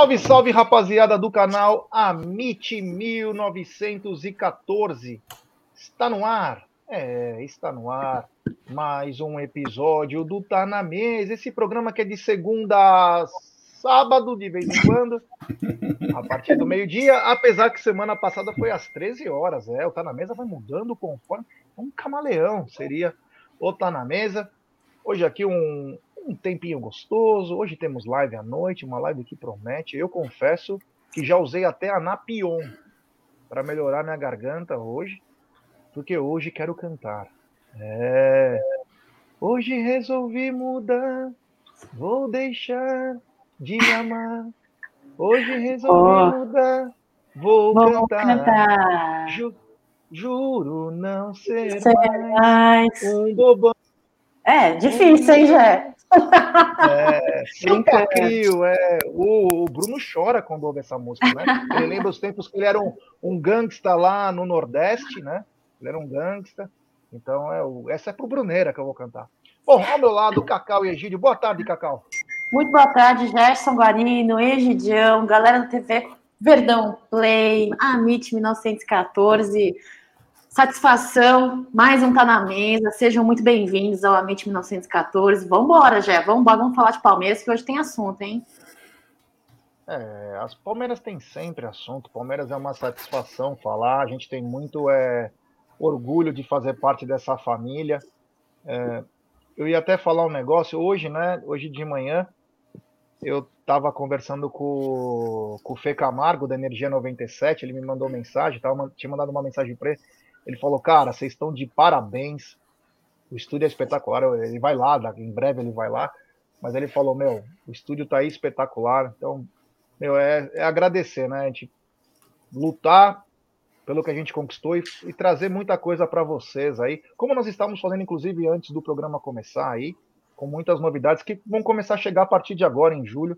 Salve, salve, rapaziada do canal Amit 1914. Está no ar. É, está no ar. Mais um episódio do Tá na Mesa. Esse programa que é de segunda a sábado, de vez em quando, a partir do meio-dia. Apesar que semana passada foi às 13 horas. É, o Tá na Mesa vai mudando conforme. Um camaleão seria o Tá na Mesa. Hoje aqui um, um tempinho gostoso. Hoje temos live à noite, uma live que promete. Eu confesso que já usei até a Napion para melhorar minha garganta hoje, porque hoje quero cantar. É. Hoje resolvi mudar, vou deixar de amar. Hoje resolvi oh. mudar, vou, vou cantar. cantar. Ju, juro não ser, ser mais, mais um bobão. É, difícil, hein, Jé? É, Santa Crio, é. O, o, Bruno chora quando ouve essa música, né? Ele lembra os tempos que ele era um, um gangsta lá no Nordeste, né? Ele era um gangsta. Então, é o, essa é pro Bruneira que eu vou cantar. Bom, ao meu lado, Cacau e Egídio. Boa tarde, Cacau. Muito boa tarde, Gerson Guarino, Egidião, galera da TV Verdão Play, Amit 1914. Satisfação, mais um Tá na Mesa. Sejam muito bem-vindos ao Amit 1914. Vamos embora, Jé. Vamos embora, vamos falar de Palmeiras, que hoje tem assunto, hein? É, as Palmeiras têm sempre assunto. Palmeiras é uma satisfação falar. A gente tem muito é, orgulho de fazer parte dessa família. É, eu ia até falar um negócio hoje, né? Hoje de manhã, eu estava conversando com, com o Fê Camargo, da Energia 97. Ele me mandou mensagem, tava, tinha mandado uma mensagem para ele ele falou, cara, vocês estão de parabéns. O estúdio é espetacular. Ele vai lá, em breve ele vai lá. Mas ele falou, meu, o estúdio tá aí espetacular. Então, meu, é, é agradecer, né? A gente lutar pelo que a gente conquistou e, e trazer muita coisa para vocês aí. Como nós estávamos fazendo, inclusive, antes do programa começar aí, com muitas novidades que vão começar a chegar a partir de agora, em julho,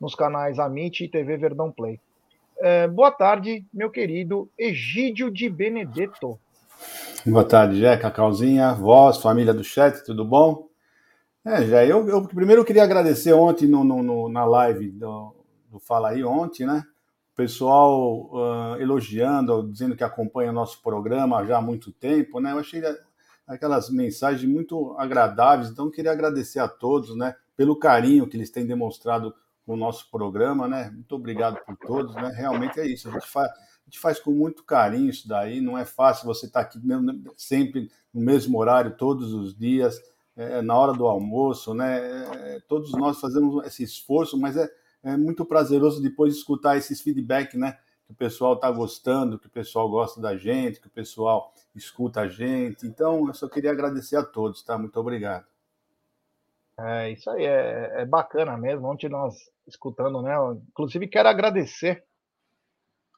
nos canais Amit e TV Verdão Play. É, boa tarde, meu querido Egídio de Benedetto. Boa tarde, Jé, Cacauzinha, voz, família do chat, tudo bom? É, Jé, eu, eu primeiro queria agradecer ontem no, no, no, na live do, do Fala Aí, ontem, né? O pessoal uh, elogiando, dizendo que acompanha o nosso programa já há muito tempo, né? Eu achei aquelas mensagens muito agradáveis, então queria agradecer a todos, né? Pelo carinho que eles têm demonstrado o nosso programa, né? Muito obrigado por todos, né? Realmente é isso. A gente faz, a gente faz com muito carinho isso daí. Não é fácil você estar aqui sempre no mesmo horário, todos os dias, é, na hora do almoço, né? É, todos nós fazemos esse esforço, mas é, é muito prazeroso depois escutar esses feedback, né? Que o pessoal está gostando, que o pessoal gosta da gente, que o pessoal escuta a gente. Então, eu só queria agradecer a todos, tá? Muito obrigado. É, isso aí é, é bacana mesmo. Ontem nós escutando, né? Inclusive quero agradecer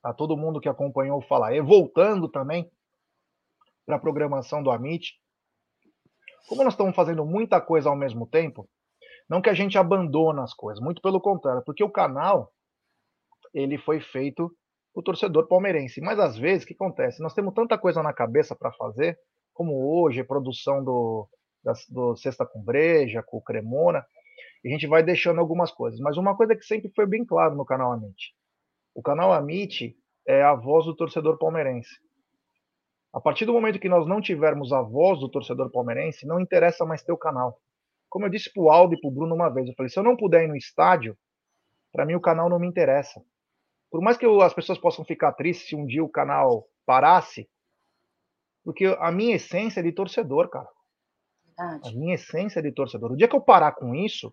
a todo mundo que acompanhou o Fala E, voltando também para a programação do Amit. Como nós estamos fazendo muita coisa ao mesmo tempo, não que a gente abandona as coisas, muito pelo contrário, porque o canal ele foi feito o torcedor palmeirense. Mas às vezes o que acontece? Nós temos tanta coisa na cabeça para fazer, como hoje, produção do, da, do Sexta com Breja, com o Cremona, e a gente vai deixando algumas coisas. Mas uma coisa que sempre foi bem claro no canal Amit: o canal Amit é a voz do torcedor palmeirense. A partir do momento que nós não tivermos a voz do torcedor palmeirense, não interessa mais ter o canal. Como eu disse para o Aldo e para o Bruno uma vez, eu falei: se eu não puder ir no estádio, para mim o canal não me interessa. Por mais que eu, as pessoas possam ficar tristes se um dia o canal parasse, porque a minha essência é de torcedor, cara. Verdade. A minha essência é de torcedor. O dia que eu parar com isso,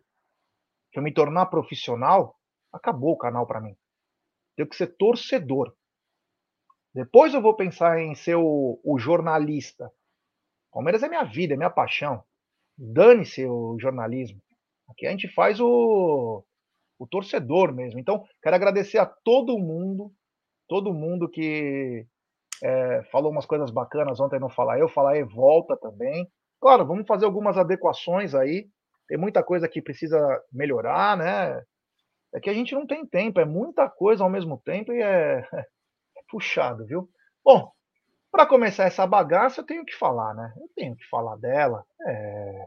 eu me tornar profissional, acabou o canal para mim. Tenho que ser torcedor. Depois eu vou pensar em ser o, o jornalista. Palmeiras é minha vida, é minha paixão. Dane-se o jornalismo. Aqui a gente faz o, o torcedor mesmo. Então, quero agradecer a todo mundo, todo mundo que é, falou umas coisas bacanas ontem no Fala Eu, Fala Eu volta também. Claro, vamos fazer algumas adequações aí. Tem muita coisa que precisa melhorar, né? É que a gente não tem tempo, é muita coisa ao mesmo tempo e é, é puxado, viu? Bom, para começar essa bagaça, eu tenho que falar, né? Eu tenho que falar dela, é...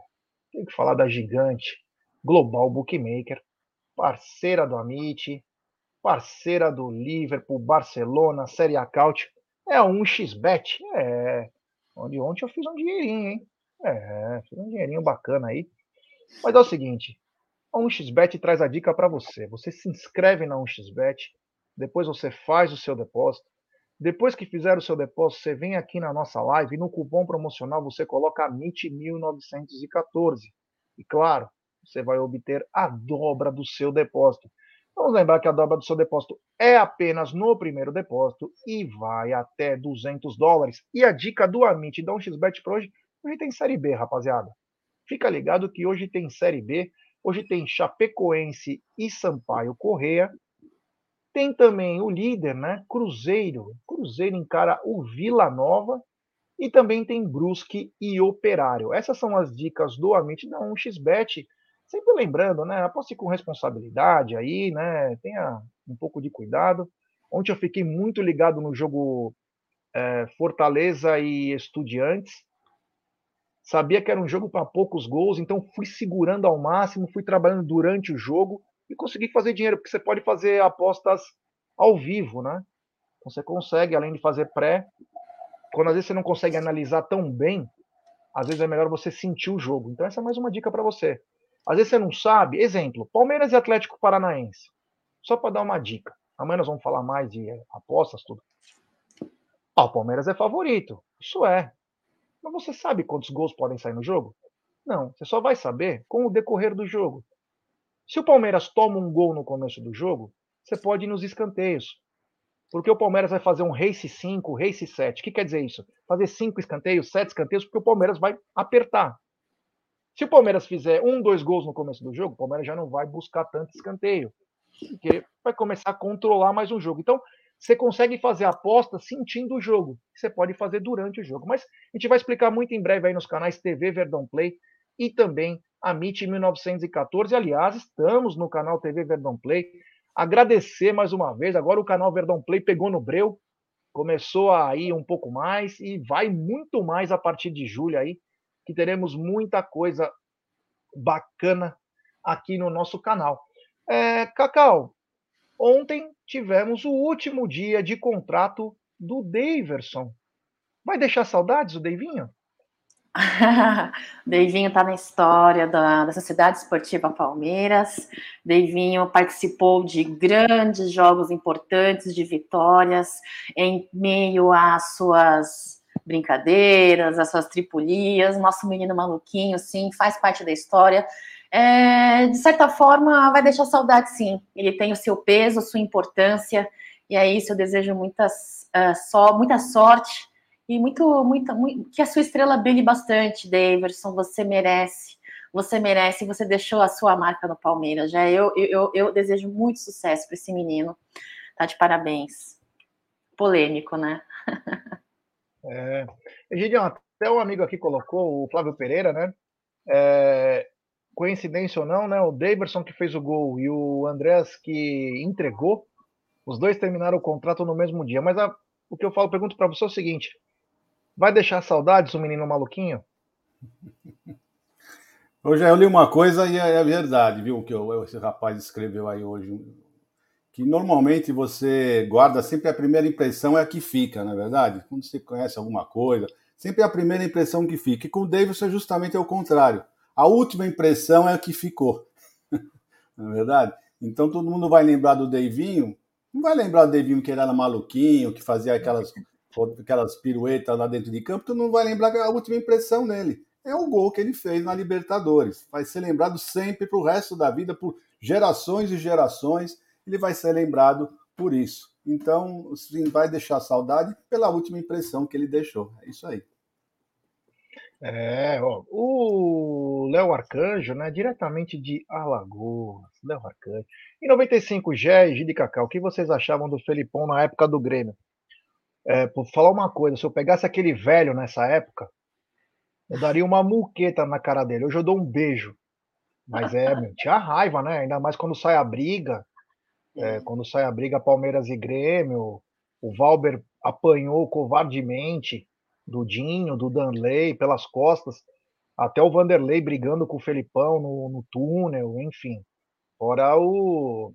tenho que falar da gigante Global Bookmaker, parceira do Amit, parceira do Liverpool, Barcelona, Série A Couch, é a 1xBet. É, onde ontem eu fiz um dinheirinho, hein? É, fiz um dinheirinho bacana aí. Mas é o seguinte, a 1xBet traz a dica para você. Você se inscreve na 1xBet, depois você faz o seu depósito. Depois que fizer o seu depósito, você vem aqui na nossa live e no cupom promocional você coloca MIT1914. E claro, você vai obter a dobra do seu depósito. Vamos lembrar que a dobra do seu depósito é apenas no primeiro depósito e vai até 200 dólares. E a dica do Amit da 1xBet para hoje, hoje tem Série B, rapaziada. Fica ligado que hoje tem Série B, hoje tem Chapecoense e Sampaio Correia. Tem também o líder, né? Cruzeiro. Cruzeiro encara o Vila Nova. E também tem Brusque e Operário. Essas são as dicas do Amit da 1xBet sempre lembrando, né? Aposte com responsabilidade aí, né? Tenha um pouco de cuidado. Ontem eu fiquei muito ligado no jogo é, Fortaleza e Estudiantes. Sabia que era um jogo para poucos gols, então fui segurando ao máximo, fui trabalhando durante o jogo e consegui fazer dinheiro, porque você pode fazer apostas ao vivo, né? Você consegue, além de fazer pré, quando às vezes você não consegue analisar tão bem, às vezes é melhor você sentir o jogo. Então, essa é mais uma dica para você. Às vezes você não sabe. Exemplo: Palmeiras e Atlético Paranaense. Só para dar uma dica. Amanhã nós vamos falar mais de apostas, tudo. Ah, o Palmeiras é favorito. Isso é. Mas você sabe quantos gols podem sair no jogo? Não. Você só vai saber com o decorrer do jogo. Se o Palmeiras toma um gol no começo do jogo, você pode ir nos escanteios. Porque o Palmeiras vai fazer um race 5, race 7. O que quer dizer isso? Fazer 5 escanteios, 7 escanteios, porque o Palmeiras vai apertar. Se o Palmeiras fizer um, dois gols no começo do jogo, o Palmeiras já não vai buscar tanto escanteio, porque vai começar a controlar mais um jogo. Então, você consegue fazer aposta sentindo o jogo. Você pode fazer durante o jogo. Mas a gente vai explicar muito em breve aí nos canais TV Verdão Play e também a MIT 1914. Aliás, estamos no canal TV Verdão Play. Agradecer mais uma vez. Agora o canal Verdão Play pegou no breu, começou a ir um pouco mais e vai muito mais a partir de julho aí que teremos muita coisa bacana aqui no nosso canal. É, Cacau, ontem tivemos o último dia de contrato do Daverson. Vai deixar saudades o Deivinho? Deivinho está na história da, da Sociedade Esportiva Palmeiras. Deivinho participou de grandes jogos importantes, de vitórias, em meio às suas brincadeiras, as suas tripulias, nosso menino maluquinho, sim, faz parte da história. É, de certa forma, vai deixar saudade, sim. Ele tem o seu peso, a sua importância, e é isso. Eu desejo muitas, uh, muita sorte e muito, muito, muito, que a sua estrela brilhe bastante, Daverson. Você merece, você merece. Você deixou a sua marca no Palmeiras. Já eu, eu, eu, desejo muito sucesso para esse menino. Tá de parabéns. Polêmico, né? É, Egidião, até um amigo aqui colocou, o Flávio Pereira, né? É, coincidência ou não, né? O Daverson que fez o gol e o Andrés que entregou, os dois terminaram o contrato no mesmo dia. Mas a, o que eu falo, pergunto para você é o seguinte: vai deixar saudades o menino maluquinho? Hoje eu li uma coisa e é, é verdade, viu? Que esse rapaz escreveu aí hoje que normalmente você guarda sempre a primeira impressão é a que fica, não é verdade? Quando você conhece alguma coisa, sempre é a primeira impressão que fica. E com o Davidson justamente é o contrário. A última impressão é a que ficou. não é verdade? Então todo mundo vai lembrar do Davinho, não vai lembrar do Davinho que ele era maluquinho, que fazia aquelas, aquelas piruetas lá dentro de campo, tu não vai lembrar a última impressão nele. É o gol que ele fez na Libertadores. Vai ser lembrado sempre para o resto da vida, por gerações e gerações ele vai ser lembrado por isso. Então, sim, vai deixar saudade pela última impressão que ele deixou. É isso aí. É, ó, o Léo Arcanjo, né, diretamente de Alagoas, Léo Arcanjo. Em 95, Gé e Gide Cacau, o que vocês achavam do Felipão na época do Grêmio? É, por falar uma coisa, se eu pegasse aquele velho nessa época, eu daria uma muqueta na cara dele. Hoje eu dou um beijo. Mas é, meu, tinha raiva, né? Ainda mais quando sai a briga. É, quando sai a briga Palmeiras e Grêmio, o Valber apanhou covardemente do Dinho, do Danley pelas costas, até o Vanderlei brigando com o Felipão no, no túnel, enfim. Fora o,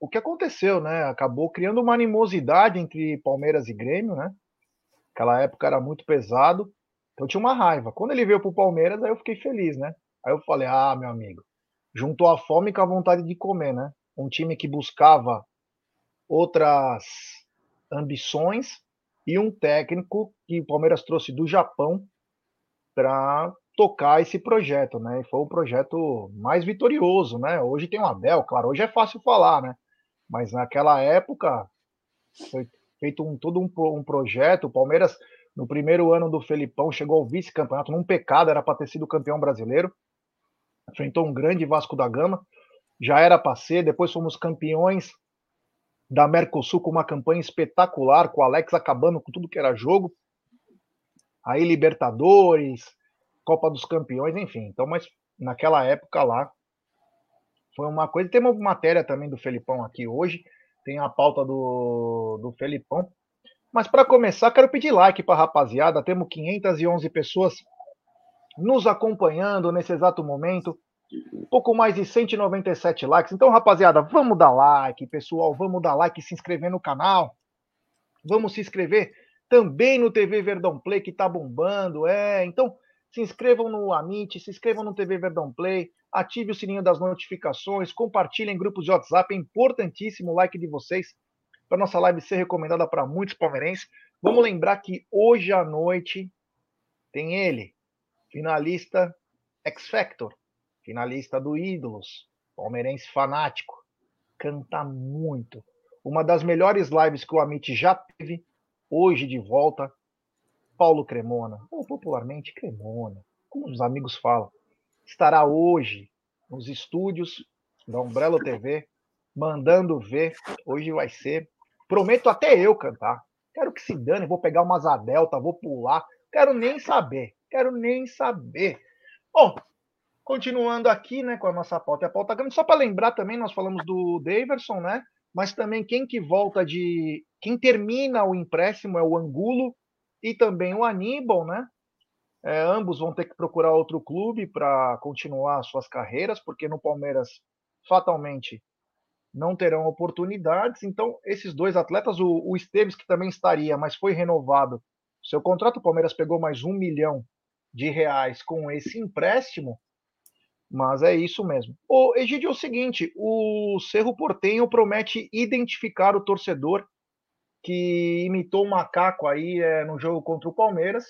o que aconteceu, né? Acabou criando uma animosidade entre Palmeiras e Grêmio, né? Aquela época era muito pesado, então tinha uma raiva. Quando ele veio pro Palmeiras, aí eu fiquei feliz, né? Aí eu falei, ah, meu amigo, juntou a fome com a vontade de comer, né? Um time que buscava outras ambições e um técnico que o Palmeiras trouxe do Japão para tocar esse projeto, né? E foi o projeto mais vitorioso, né? Hoje tem o Abel, claro, hoje é fácil falar, né? Mas naquela época foi feito um, todo um, um projeto. O Palmeiras, no primeiro ano do Felipão, chegou ao vice-campeonato num pecado, era para ter sido campeão brasileiro. Enfrentou um grande Vasco da Gama, já era para ser. Depois fomos campeões da Mercosul com uma campanha espetacular, com o Alex acabando com tudo que era jogo. Aí Libertadores, Copa dos Campeões, enfim. Então, mas naquela época lá foi uma coisa. Tem uma matéria também do Felipão aqui hoje, tem a pauta do, do Felipão. Mas para começar, quero pedir like para a rapaziada. Temos 511 pessoas nos acompanhando nesse exato momento um pouco mais de 197 likes. Então, rapaziada, vamos dar like, pessoal, vamos dar like se inscrever no canal. Vamos se inscrever também no TV Verdão Play, que tá bombando. É, então, se inscrevam no Amit, se inscrevam no TV Verdão Play, ative o sininho das notificações, compartilhem em grupos de WhatsApp, é importantíssimo o like de vocês para nossa live ser recomendada para muitos palmeirenses. Vamos lembrar que hoje à noite tem ele, finalista X Factor, finalista do Ídolos, palmeirense fanático, canta muito. Uma das melhores lives que o Amit já teve, hoje de volta, Paulo Cremona, ou popularmente Cremona, como os amigos falam, estará hoje nos estúdios da Umbrella TV, mandando ver. Hoje vai ser. Prometo até eu cantar. Quero que se dane, vou pegar uma asa delta, vou pular. Quero nem saber. Quero nem saber. Bom, Continuando aqui, né, com a nossa pauta, a pauta grande, só para lembrar também, nós falamos do Daverson, né? Mas também quem que volta de. Quem termina o empréstimo é o Angulo e também o Aníbal, né? É, ambos vão ter que procurar outro clube para continuar suas carreiras, porque no Palmeiras, fatalmente, não terão oportunidades. Então, esses dois atletas, o, o Esteves, que também estaria, mas foi renovado, seu contrato, o Palmeiras pegou mais um milhão de reais com esse empréstimo. Mas é isso mesmo. O Egidio, é o seguinte: o Cerro Portenho promete identificar o torcedor que imitou o macaco aí é, no jogo contra o Palmeiras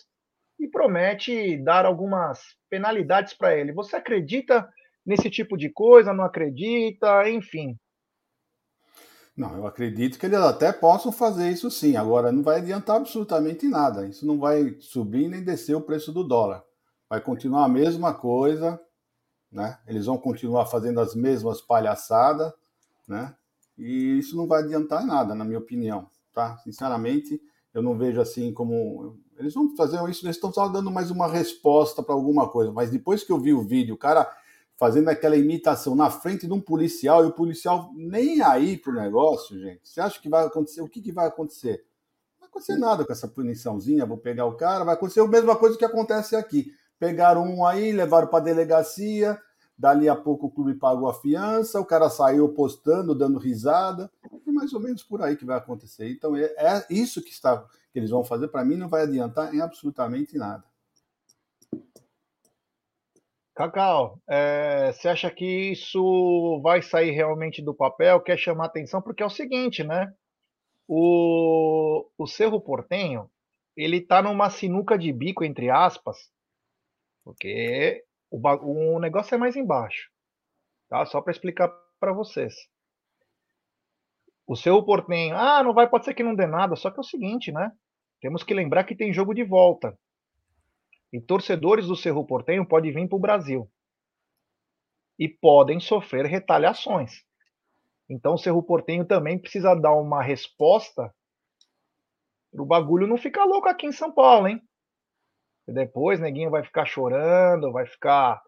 e promete dar algumas penalidades para ele. Você acredita nesse tipo de coisa? Não acredita? Enfim. Não, eu acredito que eles até possam fazer isso sim. Agora, não vai adiantar absolutamente nada. Isso não vai subir nem descer o preço do dólar. Vai continuar a mesma coisa né? Eles vão continuar fazendo as mesmas palhaçadas, né? E isso não vai adiantar nada, na minha opinião, tá? Sinceramente, eu não vejo assim como eles vão fazer isso, eles estão só dando mais uma resposta para alguma coisa, mas depois que eu vi o vídeo, o cara fazendo aquela imitação na frente de um policial e o policial nem aí pro negócio, gente. Você acha que vai acontecer? O que, que vai acontecer? Não vai acontecer nada com essa puniçãozinha, vou pegar o cara, vai acontecer a mesma coisa que acontece aqui. Pegaram um aí, levaram para a delegacia, dali a pouco o clube pagou a fiança, o cara saiu postando, dando risada, é mais ou menos por aí que vai acontecer. Então é, é isso que está que eles vão fazer para mim não vai adiantar em absolutamente nada. Cacau, é, você acha que isso vai sair realmente do papel? Quer chamar atenção? Porque é o seguinte, né? O, o Cerro Portenho, ele está numa sinuca de bico, entre aspas, porque o, o negócio é mais embaixo, tá? Só para explicar para vocês. O seu Portenho, ah, não vai, pode ser que não dê nada, só que é o seguinte, né? Temos que lembrar que tem jogo de volta. E torcedores do Cerro Portenho podem vir para o Brasil. E podem sofrer retaliações. Então o Cerro Portenho também precisa dar uma resposta o bagulho não ficar louco aqui em São Paulo, hein? E depois neguinho vai ficar chorando, vai ficar.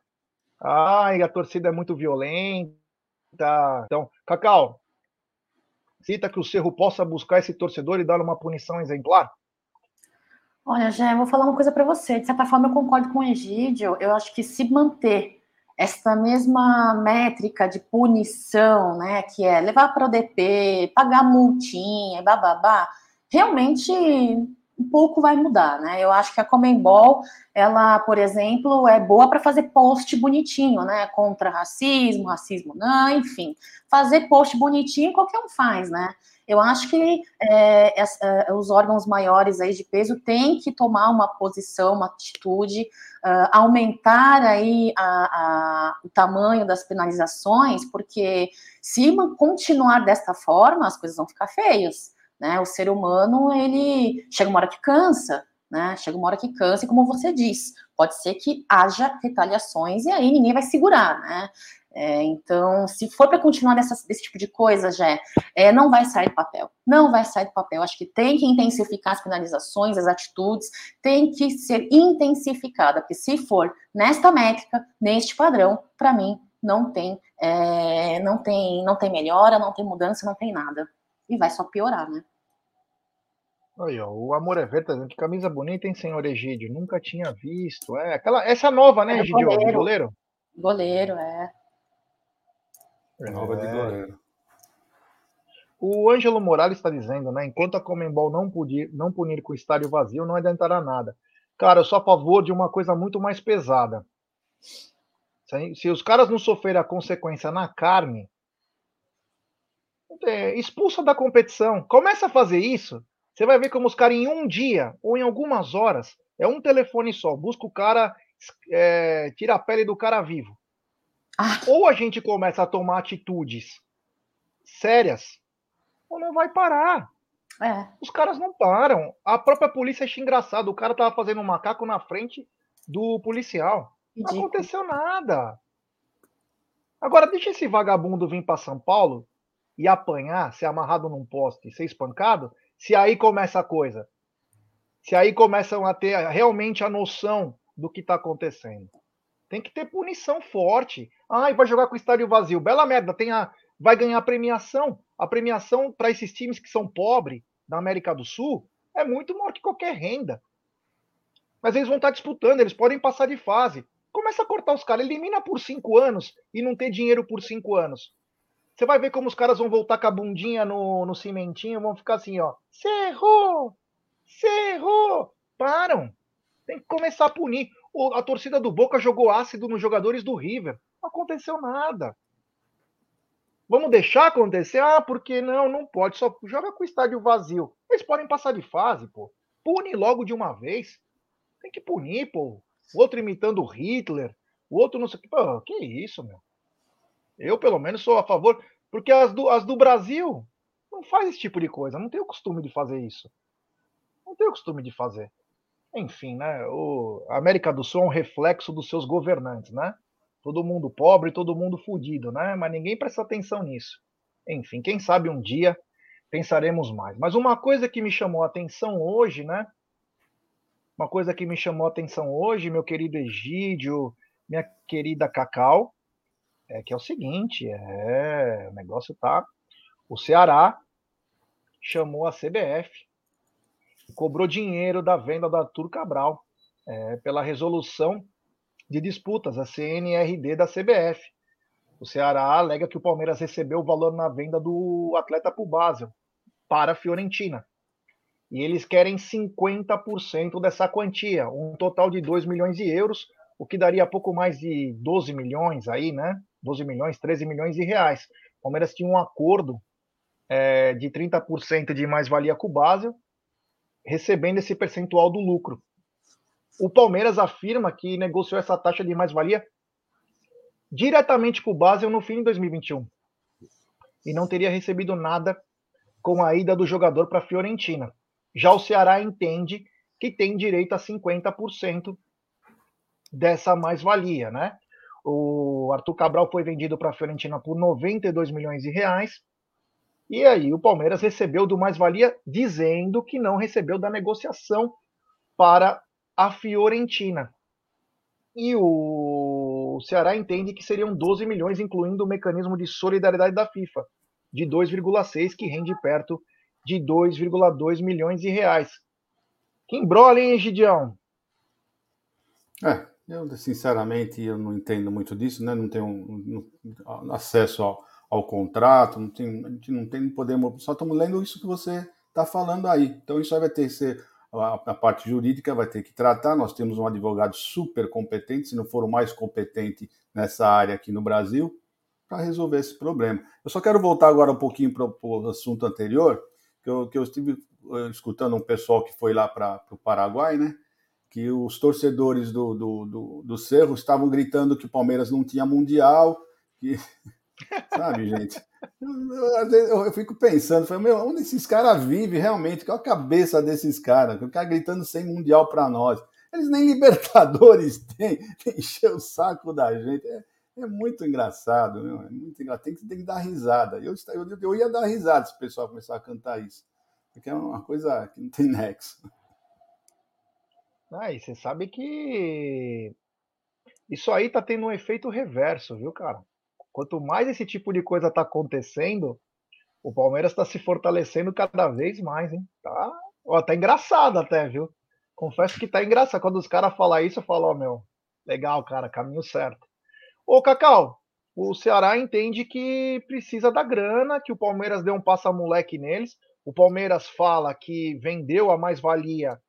Ai, a torcida é muito violenta. Então, Cacau, cita que o Cerro possa buscar esse torcedor e dar uma punição exemplar? Olha, já vou falar uma coisa para você. De certa forma, eu concordo com o Egídio. Eu acho que se manter essa mesma métrica de punição, né, que é levar para o DP, pagar multinha, bababá, realmente um pouco vai mudar, né? Eu acho que a Comembol, ela, por exemplo, é boa para fazer post bonitinho, né? Contra racismo, racismo não, enfim. Fazer post bonitinho qualquer um faz, né? Eu acho que é, é, os órgãos maiores aí de peso têm que tomar uma posição, uma atitude, uh, aumentar aí a, a, o tamanho das penalizações, porque se continuar desta forma, as coisas vão ficar feias. Né? O ser humano, ele chega uma hora que cansa, né? Chega uma hora que cansa, e como você diz, pode ser que haja retaliações e aí ninguém vai segurar, né? É, então, se for para continuar dessa, desse tipo de coisa, já é, não vai sair do papel. Não vai sair do papel. Acho que tem que intensificar as penalizações, as atitudes, tem que ser intensificada, porque se for nesta métrica, neste padrão, para mim não tem, é, não tem, não tem melhora, não tem mudança, não tem nada e vai só piorar, né? Aí, ó, o Amor é Verde, tá que camisa bonita, hein, senhor Egídio? Nunca tinha visto. É, aquela, essa nova, né, é Egídio? Goleiro. goleiro? Goleiro, é. é. Nova de goleiro. O Ângelo Morales está dizendo, né? Enquanto a Comembol não, punir, não punir com o estádio vazio, não adiantará nada. Cara, eu sou a favor de uma coisa muito mais pesada. Se, se os caras não sofrerem a consequência na carne, é, expulsa da competição. Começa a fazer isso. Você vai ver como os caras, em um dia ou em algumas horas, é um telefone só, busca o cara, é, tira a pele do cara vivo. Ah. Ou a gente começa a tomar atitudes sérias, ou não vai parar. É. Os caras não param. A própria polícia acha engraçado. O cara tava fazendo um macaco na frente do policial. Não aconteceu nada. Agora, deixa esse vagabundo vir para São Paulo e apanhar, ser amarrado num poste, ser espancado, se aí começa a coisa. Se aí começam a ter realmente a noção do que está acontecendo. Tem que ter punição forte. Ai, vai jogar com o estádio vazio. Bela merda, tem a, vai ganhar premiação. A premiação para esses times que são pobres da América do Sul é muito maior que qualquer renda. Mas eles vão estar tá disputando, eles podem passar de fase. Começa a cortar os caras, elimina por cinco anos e não ter dinheiro por cinco anos. Você vai ver como os caras vão voltar com a bundinha no, no cimentinho, vão ficar assim, ó. Cerrou! Cerrou! Param! Tem que começar a punir. O, a torcida do Boca jogou ácido nos jogadores do River. Não aconteceu nada. Vamos deixar acontecer? Ah, porque não, não pode. Só joga com o estádio vazio. Eles podem passar de fase, pô. Pune logo de uma vez. Tem que punir, pô. O outro imitando o Hitler. O outro não sei o que. Pô, que isso, meu? Eu, pelo menos, sou a favor, porque as do, as do Brasil não faz esse tipo de coisa, não tem o costume de fazer isso. Não tem o costume de fazer. Enfim, né? O, a América do Sul é um reflexo dos seus governantes, né? Todo mundo pobre, todo mundo fudido, né? Mas ninguém presta atenção nisso. Enfim, quem sabe um dia pensaremos mais. Mas uma coisa que me chamou a atenção hoje, né? Uma coisa que me chamou a atenção hoje, meu querido Egídio, minha querida Cacau, é que é o seguinte, é, o negócio tá. O Ceará chamou a CBF, cobrou dinheiro da venda da Arthur Cabral é, pela resolução de disputas, a CNRD da CBF. O Ceará alega que o Palmeiras recebeu o valor na venda do atleta para o Basel, para a Fiorentina. E eles querem 50% dessa quantia, um total de 2 milhões de euros, o que daria pouco mais de 12 milhões aí, né? 12 milhões, 13 milhões de reais. O Palmeiras tinha um acordo é, de 30% de mais-valia com o Basel, recebendo esse percentual do lucro. O Palmeiras afirma que negociou essa taxa de mais-valia diretamente com o Basel no fim de 2021 e não teria recebido nada com a ida do jogador para a Fiorentina. Já o Ceará entende que tem direito a 50% dessa mais-valia, né? O Arthur Cabral foi vendido para a Fiorentina por 92 milhões de reais. E aí o Palmeiras recebeu do mais-valia dizendo que não recebeu da negociação para a Fiorentina. E o Ceará entende que seriam 12 milhões, incluindo o mecanismo de solidariedade da FIFA, de 2,6, que rende perto de 2,2 milhões de reais. Que embrolha, hein, Gidião? É, Eu, sinceramente, eu não entendo muito disso, né? Não tenho acesso ao, ao, contrato, não tem, a gente não tem, não podemos, só estamos lendo isso que você está falando aí. Então isso aí vai ter que ser a, parte jurídica vai ter que tratar. Nós temos um advogado super competente, se não for o mais competente nessa área aqui no Brasil, para resolver esse problema. Eu só quero voltar agora um pouquinho para o assunto anterior, que eu, que eu estive eh, escutando um pessoal que foi lá para o Paraguai, né? Que os torcedores do, do, do, do Cerro estavam gritando que o Palmeiras não tinha mundial, que sabe, gente? Eu, eu, fico pensando, falei, meu, onde esses caras vivem realmente? Qual a cabeça desses caras? O cara gritando sem mundial para nós. Eles nem Libertadores têm, encher o saco da gente. É, é muito engraçado, meu. É muito engraçado. Tem que, tem que dar risada. Eu, eu, eu ia dar risada se o pessoal começar a cantar isso. Porque é uma coisa que não tem nexo. Ah, e você sabe que isso aí tá tendo um efeito reverso, viu, cara? Quanto mais esse tipo de coisa tá acontecendo, o Palmeiras está se fortalecendo cada vez mais, hein? Tá, ó, tá engraçado até, viu? Confesso que tá engraçado. Quando os caras falam isso, eu falo, ó, meu, legal, cara, caminho certo. Ô, Cacau, o Ceará entende que precisa da grana, que o Palmeiras deu um passa-moleque neles. O Palmeiras fala que vendeu a mais-valia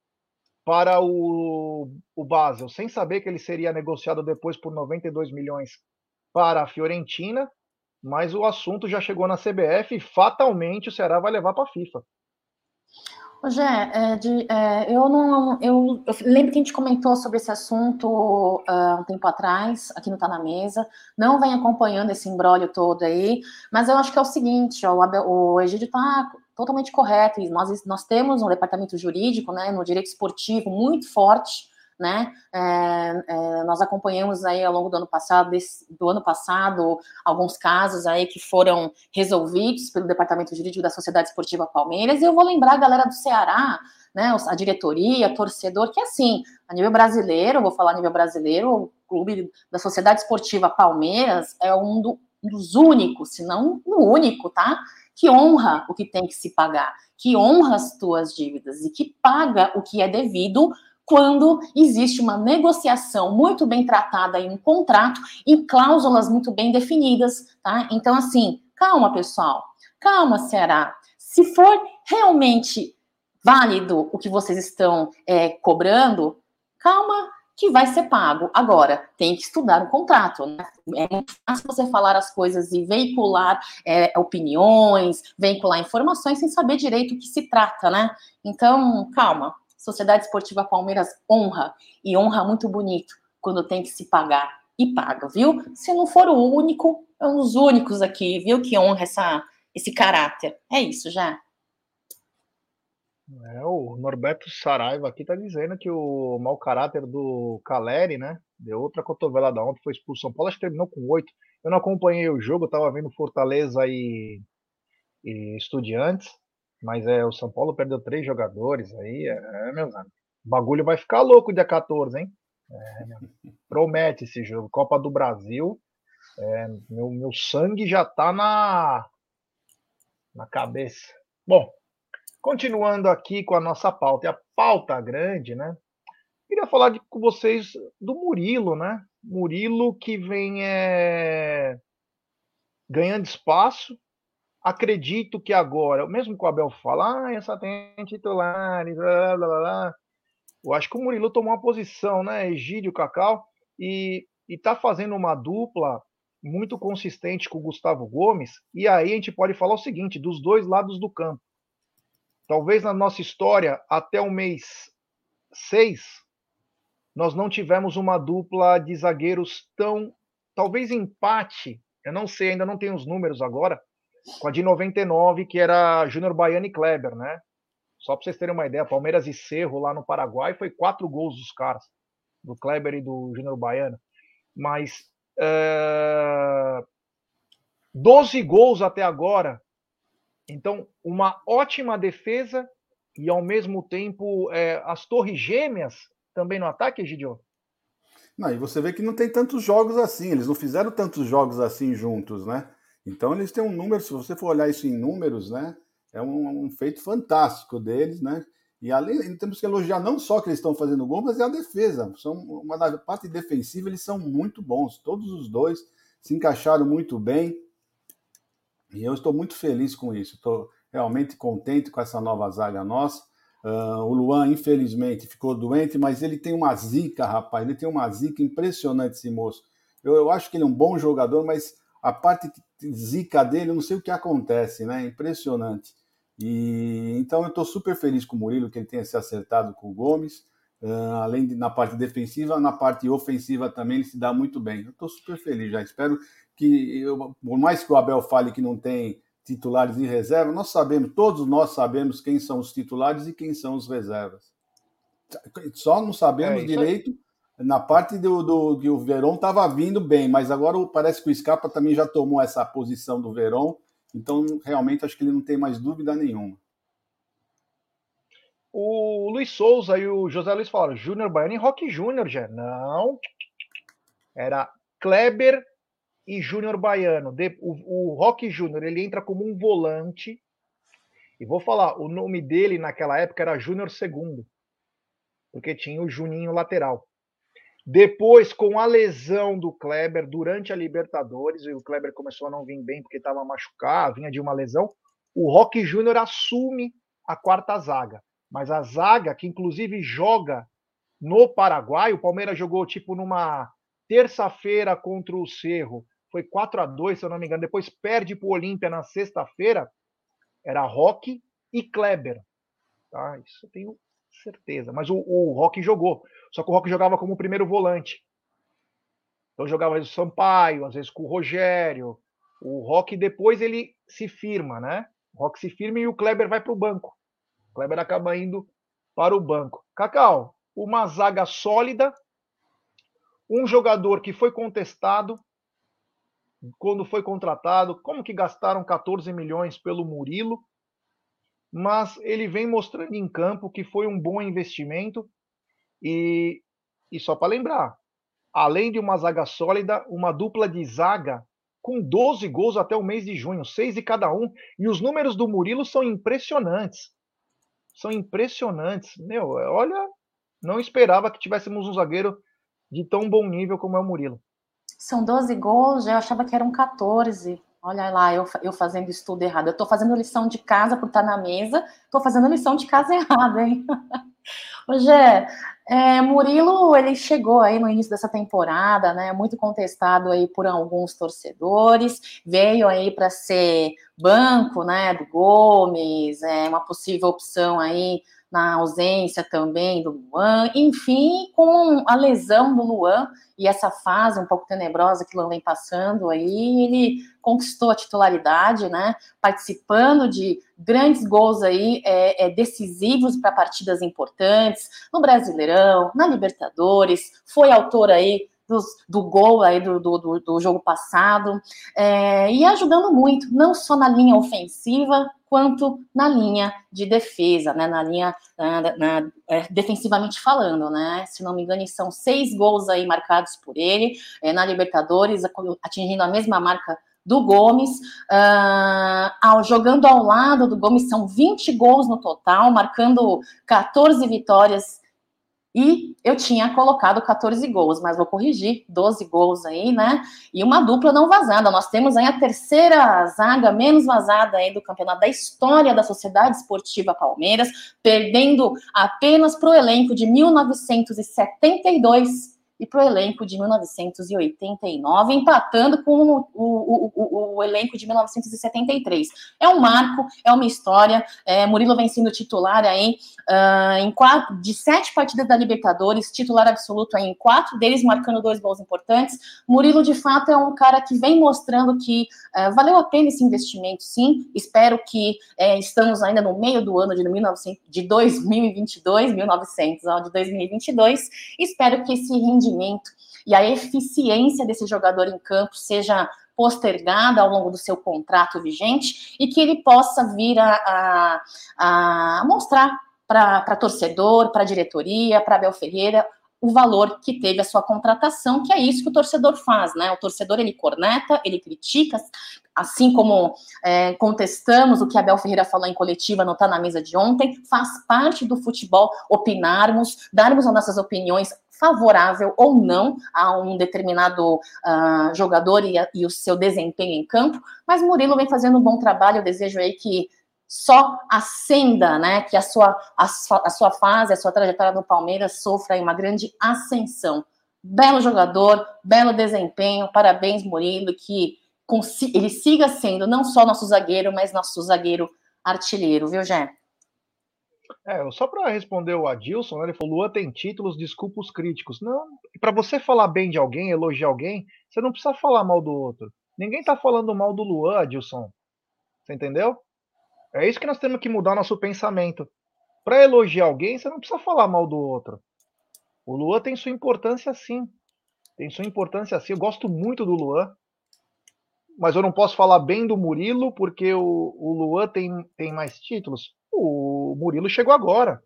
para o, o Basel, sem saber que ele seria negociado depois por 92 milhões para a Fiorentina, mas o assunto já chegou na CBF e fatalmente o Ceará vai levar para a FIFA. Jé, é, é, eu não. Eu, eu, lembro que a gente comentou sobre esse assunto uh, um tempo atrás, aqui no Tá na Mesa. Não vem acompanhando esse embrólio todo aí, mas eu acho que é o seguinte: ó, o, Abel, o Egídio está totalmente correto. E nós, nós temos um departamento jurídico, né, no direito esportivo muito forte, né? É, é, nós acompanhamos aí ao longo do ano passado, desse, do ano passado, alguns casos aí que foram resolvidos pelo departamento jurídico da Sociedade Esportiva Palmeiras. E eu vou lembrar a galera do Ceará, né? A diretoria, torcedor, que assim, a nível brasileiro, vou falar a nível brasileiro, o clube da Sociedade Esportiva Palmeiras é um, do, um dos únicos, se não o único, tá? Que honra o que tem que se pagar, que honra as tuas dívidas e que paga o que é devido quando existe uma negociação muito bem tratada em um contrato em cláusulas muito bem definidas, tá? Então, assim, calma, pessoal, calma, Ceará. Se for realmente válido o que vocês estão é, cobrando, calma, que vai ser pago. Agora, tem que estudar o contrato. Né? É muito fácil você falar as coisas e veicular é, opiniões, veicular informações sem saber direito o que se trata, né? Então, calma. Sociedade Esportiva Palmeiras honra e honra muito bonito quando tem que se pagar e paga, viu? Se não for o único, é um dos únicos aqui, viu, que honra essa, esse caráter. É isso já. É, o Norberto Saraiva aqui tá dizendo que o mau caráter do Caleri, né? Deu outra cotovelada ontem, foi expulso. São Paulo acho que terminou com oito. Eu não acompanhei o jogo, tava vendo Fortaleza e, e Estudiantes, mas é o São Paulo perdeu três jogadores aí, é meus amigos. O bagulho vai ficar louco dia 14, hein? É, promete esse jogo. Copa do Brasil. É, meu, meu sangue já tá na, na cabeça. Bom, Continuando aqui com a nossa pauta, a pauta grande, né? Queria falar de, com vocês do Murilo, né? Murilo que vem é, ganhando espaço. Acredito que agora, mesmo que o Abel fala, ah, essa tem titulares, blá, blá, blá, eu acho que o Murilo tomou uma posição, né? Egídio Cacau, e, e tá fazendo uma dupla muito consistente com o Gustavo Gomes. E aí a gente pode falar o seguinte: dos dois lados do campo. Talvez na nossa história, até o mês 6, nós não tivemos uma dupla de zagueiros tão. Talvez empate, eu não sei, ainda não tenho os números agora, com a de 99, que era Júnior Baiano e Kleber, né? Só para vocês terem uma ideia, Palmeiras e Cerro lá no Paraguai foi quatro gols dos caras, do Kleber e do Júnior Baiano. Mas é... 12 gols até agora então, uma ótima defesa e, ao mesmo tempo, é, as torres gêmeas também no ataque, Gidio? Não, e você vê que não tem tantos jogos assim, eles não fizeram tantos jogos assim juntos, né? Então eles têm um número, se você for olhar isso em números, né? É um, um feito fantástico deles, né? E além, temos que elogiar não só que eles estão fazendo gol, mas é a defesa. São uma parte defensiva, eles são muito bons. Todos os dois se encaixaram muito bem. E eu estou muito feliz com isso. Estou realmente contente com essa nova zaga nossa. Uh, o Luan, infelizmente, ficou doente, mas ele tem uma zica, rapaz. Ele tem uma zica impressionante, esse moço. Eu, eu acho que ele é um bom jogador, mas a parte zica dele, eu não sei o que acontece, né? Impressionante. E então eu estou super feliz com o Murilo que ele tenha se acertado com o Gomes. Uh, além de na parte defensiva, na parte ofensiva também ele se dá muito bem. Eu estou super feliz já. Espero que, eu, por mais que o Abel fale que não tem titulares e reserva, nós sabemos, todos nós sabemos quem são os titulares e quem são os reservas. Só não sabemos é, direito na parte do, do que o Verón estava vindo bem, mas agora parece que o Scarpa também já tomou essa posição do Verón então, realmente, acho que ele não tem mais dúvida nenhuma. O Luiz Souza e o José Luiz falaram: Júnior Baiano e Rock Júnior, já. Não. Era Kleber e Júnior Baiano. O, o Rock Júnior ele entra como um volante. E vou falar: o nome dele naquela época era Júnior Segundo. Porque tinha o Juninho lateral. Depois, com a lesão do Kleber durante a Libertadores, e o Kleber começou a não vir bem porque estava machucado, vinha de uma lesão, o Rock Júnior assume a quarta zaga. Mas a zaga, que inclusive joga no Paraguai, o Palmeiras jogou tipo numa terça-feira contra o Cerro, foi 4 a 2 se eu não me engano, depois perde para o Olímpia na sexta-feira, era Rock e Kleber. Tá? Isso eu tenho certeza. Mas o, o Rock jogou. Só que o Rock jogava como primeiro volante. Então jogava às vezes o Sampaio, às vezes com o Rogério. O Rock depois ele se firma, né? O Rock se firma e o Kleber vai para o banco. O Kleber acaba indo para o banco. Cacau, uma zaga sólida, um jogador que foi contestado quando foi contratado, como que gastaram 14 milhões pelo Murilo, mas ele vem mostrando em campo que foi um bom investimento e, e só para lembrar, além de uma zaga sólida, uma dupla de zaga com 12 gols até o mês de junho, seis de cada um, e os números do Murilo são impressionantes. São impressionantes. Meu, olha, não esperava que tivéssemos um zagueiro de tão bom nível como é o Murilo. São 12 gols, eu achava que eram 14. Olha lá, eu, eu fazendo estudo errado. Eu estou fazendo lição de casa por estar na mesa, estou fazendo lição de casa errada, hein? Hoje é, Murilo, ele chegou aí no início dessa temporada, né, muito contestado aí por alguns torcedores, veio aí para ser banco, né, do Gomes, é uma possível opção aí na ausência também do Luan, enfim, com a lesão do Luan e essa fase um pouco tenebrosa que o Luan vem passando aí, ele conquistou a titularidade, né, participando de grandes gols aí é, é, decisivos para partidas importantes, no Brasileirão, na Libertadores, foi autor aí do, do gol aí do, do, do jogo passado, é, e ajudando muito, não só na linha ofensiva, quanto na linha de defesa, né, na linha na, na, é, defensivamente falando, né, se não me engano, são seis gols aí marcados por ele é, na Libertadores, atingindo a mesma marca do Gomes, uh, ao, jogando ao lado do Gomes, são 20 gols no total, marcando 14 vitórias e eu tinha colocado 14 gols, mas vou corrigir, 12 gols aí, né? E uma dupla não vazada. Nós temos aí a terceira zaga menos vazada aí do campeonato da história da Sociedade Esportiva Palmeiras, perdendo apenas para o elenco de 1972 e para o elenco de 1989, empatando com o, o, o, o, elenco de 1973. É um marco, é uma história. É, Murilo vem sendo titular aí uh, em quatro, de sete partidas da Libertadores, titular absoluto aí em quatro deles, marcando dois gols importantes. Murilo, de fato, é um cara que vem mostrando que uh, valeu a pena esse investimento, sim. Espero que uh, estamos ainda no meio do ano de, 1900, de 2022, 1900, ó, de 2022. Espero que esse rendimento rendimento e a eficiência desse jogador em campo seja postergada ao longo do seu contrato vigente e que ele possa vir a, a, a mostrar para torcedor, para diretoria, para Abel Ferreira o valor que teve a sua contratação, que é isso que o torcedor faz, né? O torcedor ele corneta, ele critica, assim como é, contestamos o que Abel Ferreira falou em coletiva, não está na mesa de ontem, faz parte do futebol opinarmos, darmos as nossas opiniões favorável ou não a um determinado uh, jogador e, a, e, o seu desempenho em campo, mas Murilo vem fazendo um bom trabalho, eu desejo aí que só ascenda, né, que a sua, a sua, a sua fase, a sua trajetória no Palmeiras sofra uma grande ascensão. Belo jogador, belo desempenho, parabéns Murilo, que ele siga sendo não só nosso zagueiro, mas nosso zagueiro artilheiro, viu, Jé? É, só para responder o Adilson, né, ele falou: Lua tem títulos, desculpa os críticos. Não, para você falar bem de alguém, elogiar alguém, você não precisa falar mal do outro. Ninguém tá falando mal do Luan, Adilson. Você entendeu? É isso que nós temos que mudar nosso pensamento. Para elogiar alguém, você não precisa falar mal do outro. O Luan tem sua importância sim. Tem sua importância sim. Eu gosto muito do Luan. Mas eu não posso falar bem do Murilo, porque o, o Luan tem, tem mais títulos. O Murilo chegou agora.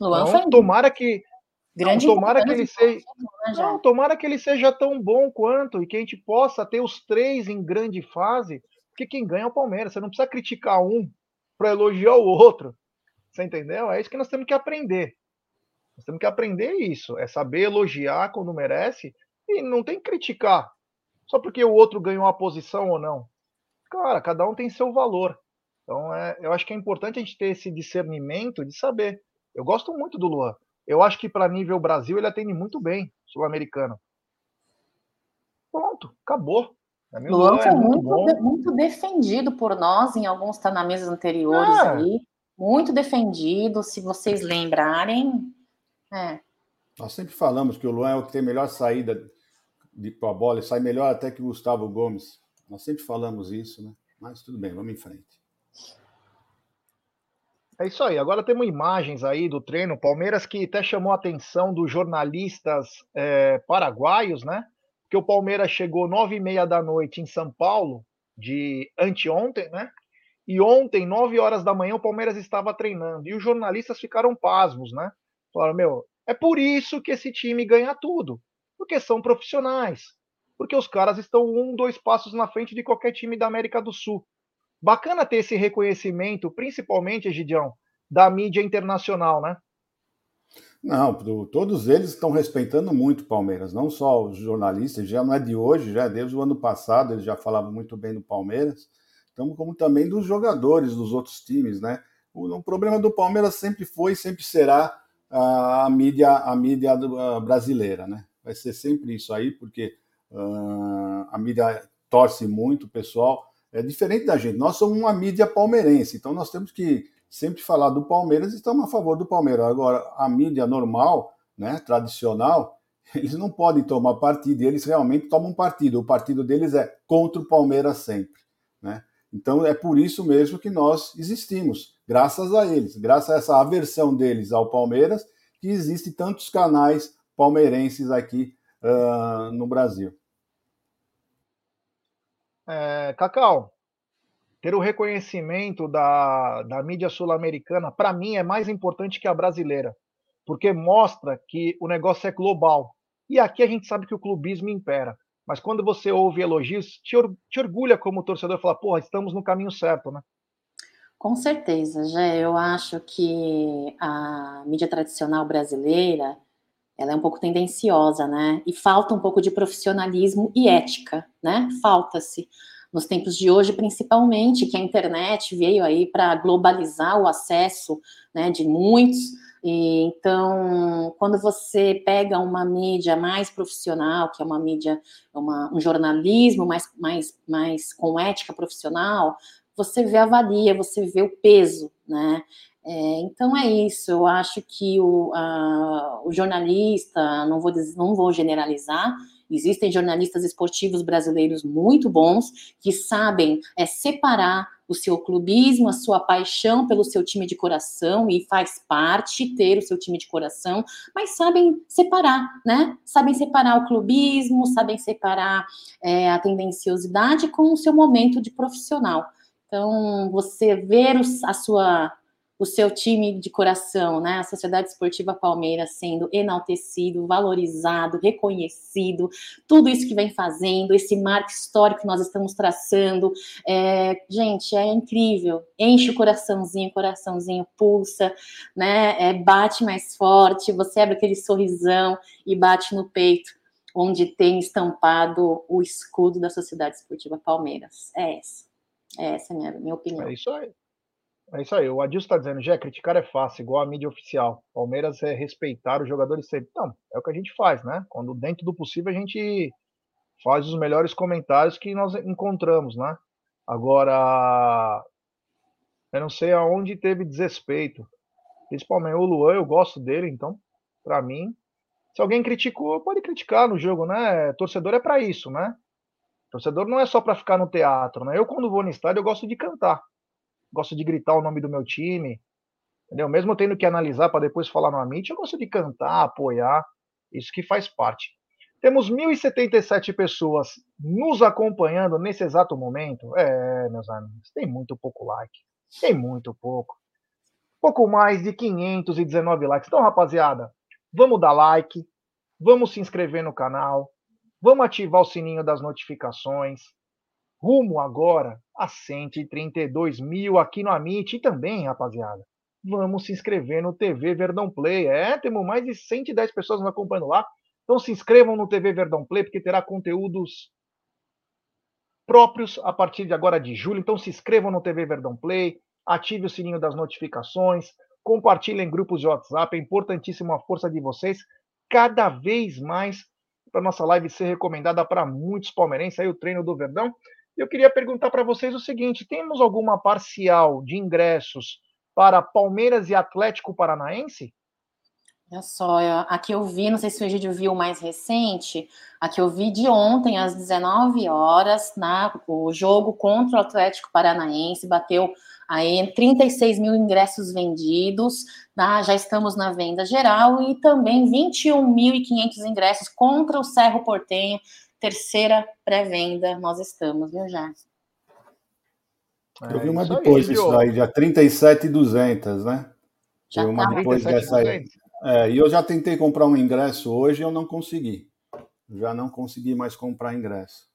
Luan então, foi tomara que. Grande não, tomara que ele seja. Né, não, tomara que ele seja tão bom quanto e que a gente possa ter os três em grande fase, porque quem ganha é o Palmeiras. Você não precisa criticar um para elogiar o outro. Você entendeu? É isso que nós temos que aprender. Nós temos que aprender isso. É saber elogiar quando merece e não tem que criticar só porque o outro ganhou uma posição ou não. Cara, cada um tem seu valor. Então, é, eu acho que é importante a gente ter esse discernimento de saber. Eu gosto muito do Luan. Eu acho que para nível Brasil ele atende muito bem, sul-americano. Pronto, acabou. Luan, Luan foi é muito, muito, muito, defendido por nós em alguns tá na mesas anteriores é. aí. Muito defendido, se vocês lembrarem. É. Nós sempre falamos que o Luan é o que tem melhor saída de para a bola, sai melhor até que o Gustavo Gomes. Nós sempre falamos isso, né? Mas tudo bem, vamos em frente. É isso aí. Agora temos imagens aí do treino. Palmeiras que até chamou a atenção dos jornalistas é, paraguaios, né? Porque o Palmeiras chegou nove e meia da noite em São Paulo, de anteontem, né? E ontem, nove horas da manhã, o Palmeiras estava treinando. E os jornalistas ficaram pasmos, né? Falaram, meu, é por isso que esse time ganha tudo. Porque são profissionais. Porque os caras estão um, dois passos na frente de qualquer time da América do Sul. Bacana ter esse reconhecimento, principalmente, Egidião, da mídia internacional, né? Não, todos eles estão respeitando muito o Palmeiras, não só os jornalistas, já não é de hoje, já é desde o ano passado eles já falavam muito bem do Palmeiras, então, como também dos jogadores dos outros times, né? O, o problema do Palmeiras sempre foi e sempre será a, a mídia, a mídia brasileira, né? vai ser sempre isso aí, porque uh, a mídia torce muito, o pessoal. É diferente da gente. Nós somos uma mídia palmeirense, então nós temos que sempre falar do Palmeiras e estamos a favor do Palmeiras. Agora, a mídia normal, né, tradicional, eles não podem tomar partido, eles realmente tomam partido. O partido deles é contra o Palmeiras sempre. Né? Então é por isso mesmo que nós existimos, graças a eles, graças a essa aversão deles ao Palmeiras, que existem tantos canais palmeirenses aqui uh, no Brasil. É, Cacau, ter o reconhecimento da, da mídia sul-americana, para mim, é mais importante que a brasileira, porque mostra que o negócio é global. E aqui a gente sabe que o clubismo impera. Mas quando você ouve elogios, te, or, te orgulha como torcedor falar, porra, estamos no caminho certo, né? Com certeza, já eu acho que a mídia tradicional brasileira ela é um pouco tendenciosa, né? E falta um pouco de profissionalismo e ética, né? Falta-se. Nos tempos de hoje, principalmente, que a internet veio aí para globalizar o acesso né, de muitos. E, então, quando você pega uma mídia mais profissional, que é uma mídia, uma, um jornalismo mais, mais, mais com ética profissional, você vê a valia, você vê o peso, né? É, então é isso, eu acho que o, a, o jornalista, não vou, não vou generalizar, existem jornalistas esportivos brasileiros muito bons que sabem é, separar o seu clubismo, a sua paixão pelo seu time de coração e faz parte ter o seu time de coração, mas sabem separar, né? Sabem separar o clubismo, sabem separar é, a tendenciosidade com o seu momento de profissional. Então, você ver a sua o seu time de coração, né? A Sociedade Esportiva Palmeiras sendo enaltecido, valorizado, reconhecido, tudo isso que vem fazendo, esse marco histórico que nós estamos traçando. É, gente, é incrível. Enche o coraçãozinho, coraçãozinho pulsa, né? É, bate mais forte, você abre aquele sorrisão e bate no peito, onde tem estampado o escudo da Sociedade Esportiva Palmeiras. É essa. É essa a minha, minha opinião. É isso aí. É isso aí. O Adilson está dizendo, já criticar é fácil, igual a mídia oficial. Palmeiras é respeitar os jogadores sempre. Não, é o que a gente faz, né? Quando dentro do possível a gente faz os melhores comentários que nós encontramos, né? Agora, eu não sei aonde teve desrespeito. Principalmente o Luan, eu gosto dele, então, para mim, se alguém criticou, pode criticar no jogo, né? Torcedor é para isso, né? Torcedor não é só para ficar no teatro, né? Eu quando vou no estádio eu gosto de cantar gosto de gritar o nome do meu time, entendeu? Mesmo tendo que analisar para depois falar no Amit, eu gosto de cantar, apoiar, isso que faz parte. Temos 1.077 pessoas nos acompanhando nesse exato momento. É, meus amigos, tem muito pouco like. Tem muito pouco. Pouco mais de 519 likes. Então, rapaziada, vamos dar like, vamos se inscrever no canal, vamos ativar o sininho das notificações, rumo agora a 132 mil aqui no Amit e também, rapaziada. Vamos se inscrever no TV Verdão Play. É, temos mais de 110 pessoas nos acompanhando lá. Então se inscrevam no TV Verdão Play, porque terá conteúdos próprios a partir de agora de julho. Então se inscrevam no TV Verdão Play, ative o sininho das notificações, compartilhem em grupos de WhatsApp. É importantíssima a força de vocês. Cada vez mais para nossa live ser recomendada para muitos palmeirenses. Aí o treino do Verdão. Eu queria perguntar para vocês o seguinte: temos alguma parcial de ingressos para Palmeiras e Atlético Paranaense? Olha só, aqui eu vi, não sei se o Egídio viu mais recente, aqui eu vi de ontem, às 19 horas, na, o jogo contra o Atlético Paranaense, bateu aí 36 mil ingressos vendidos, tá? já estamos na venda geral, e também 21.500 ingressos contra o Cerro Portenho, terceira pré-venda nós estamos, viu, já? Eu vi uma depois disso aí, dia 37,200, né? Já vi uma tá. depois dessa aí. É, e eu já tentei comprar um ingresso hoje e eu não consegui. Já não consegui mais comprar ingresso.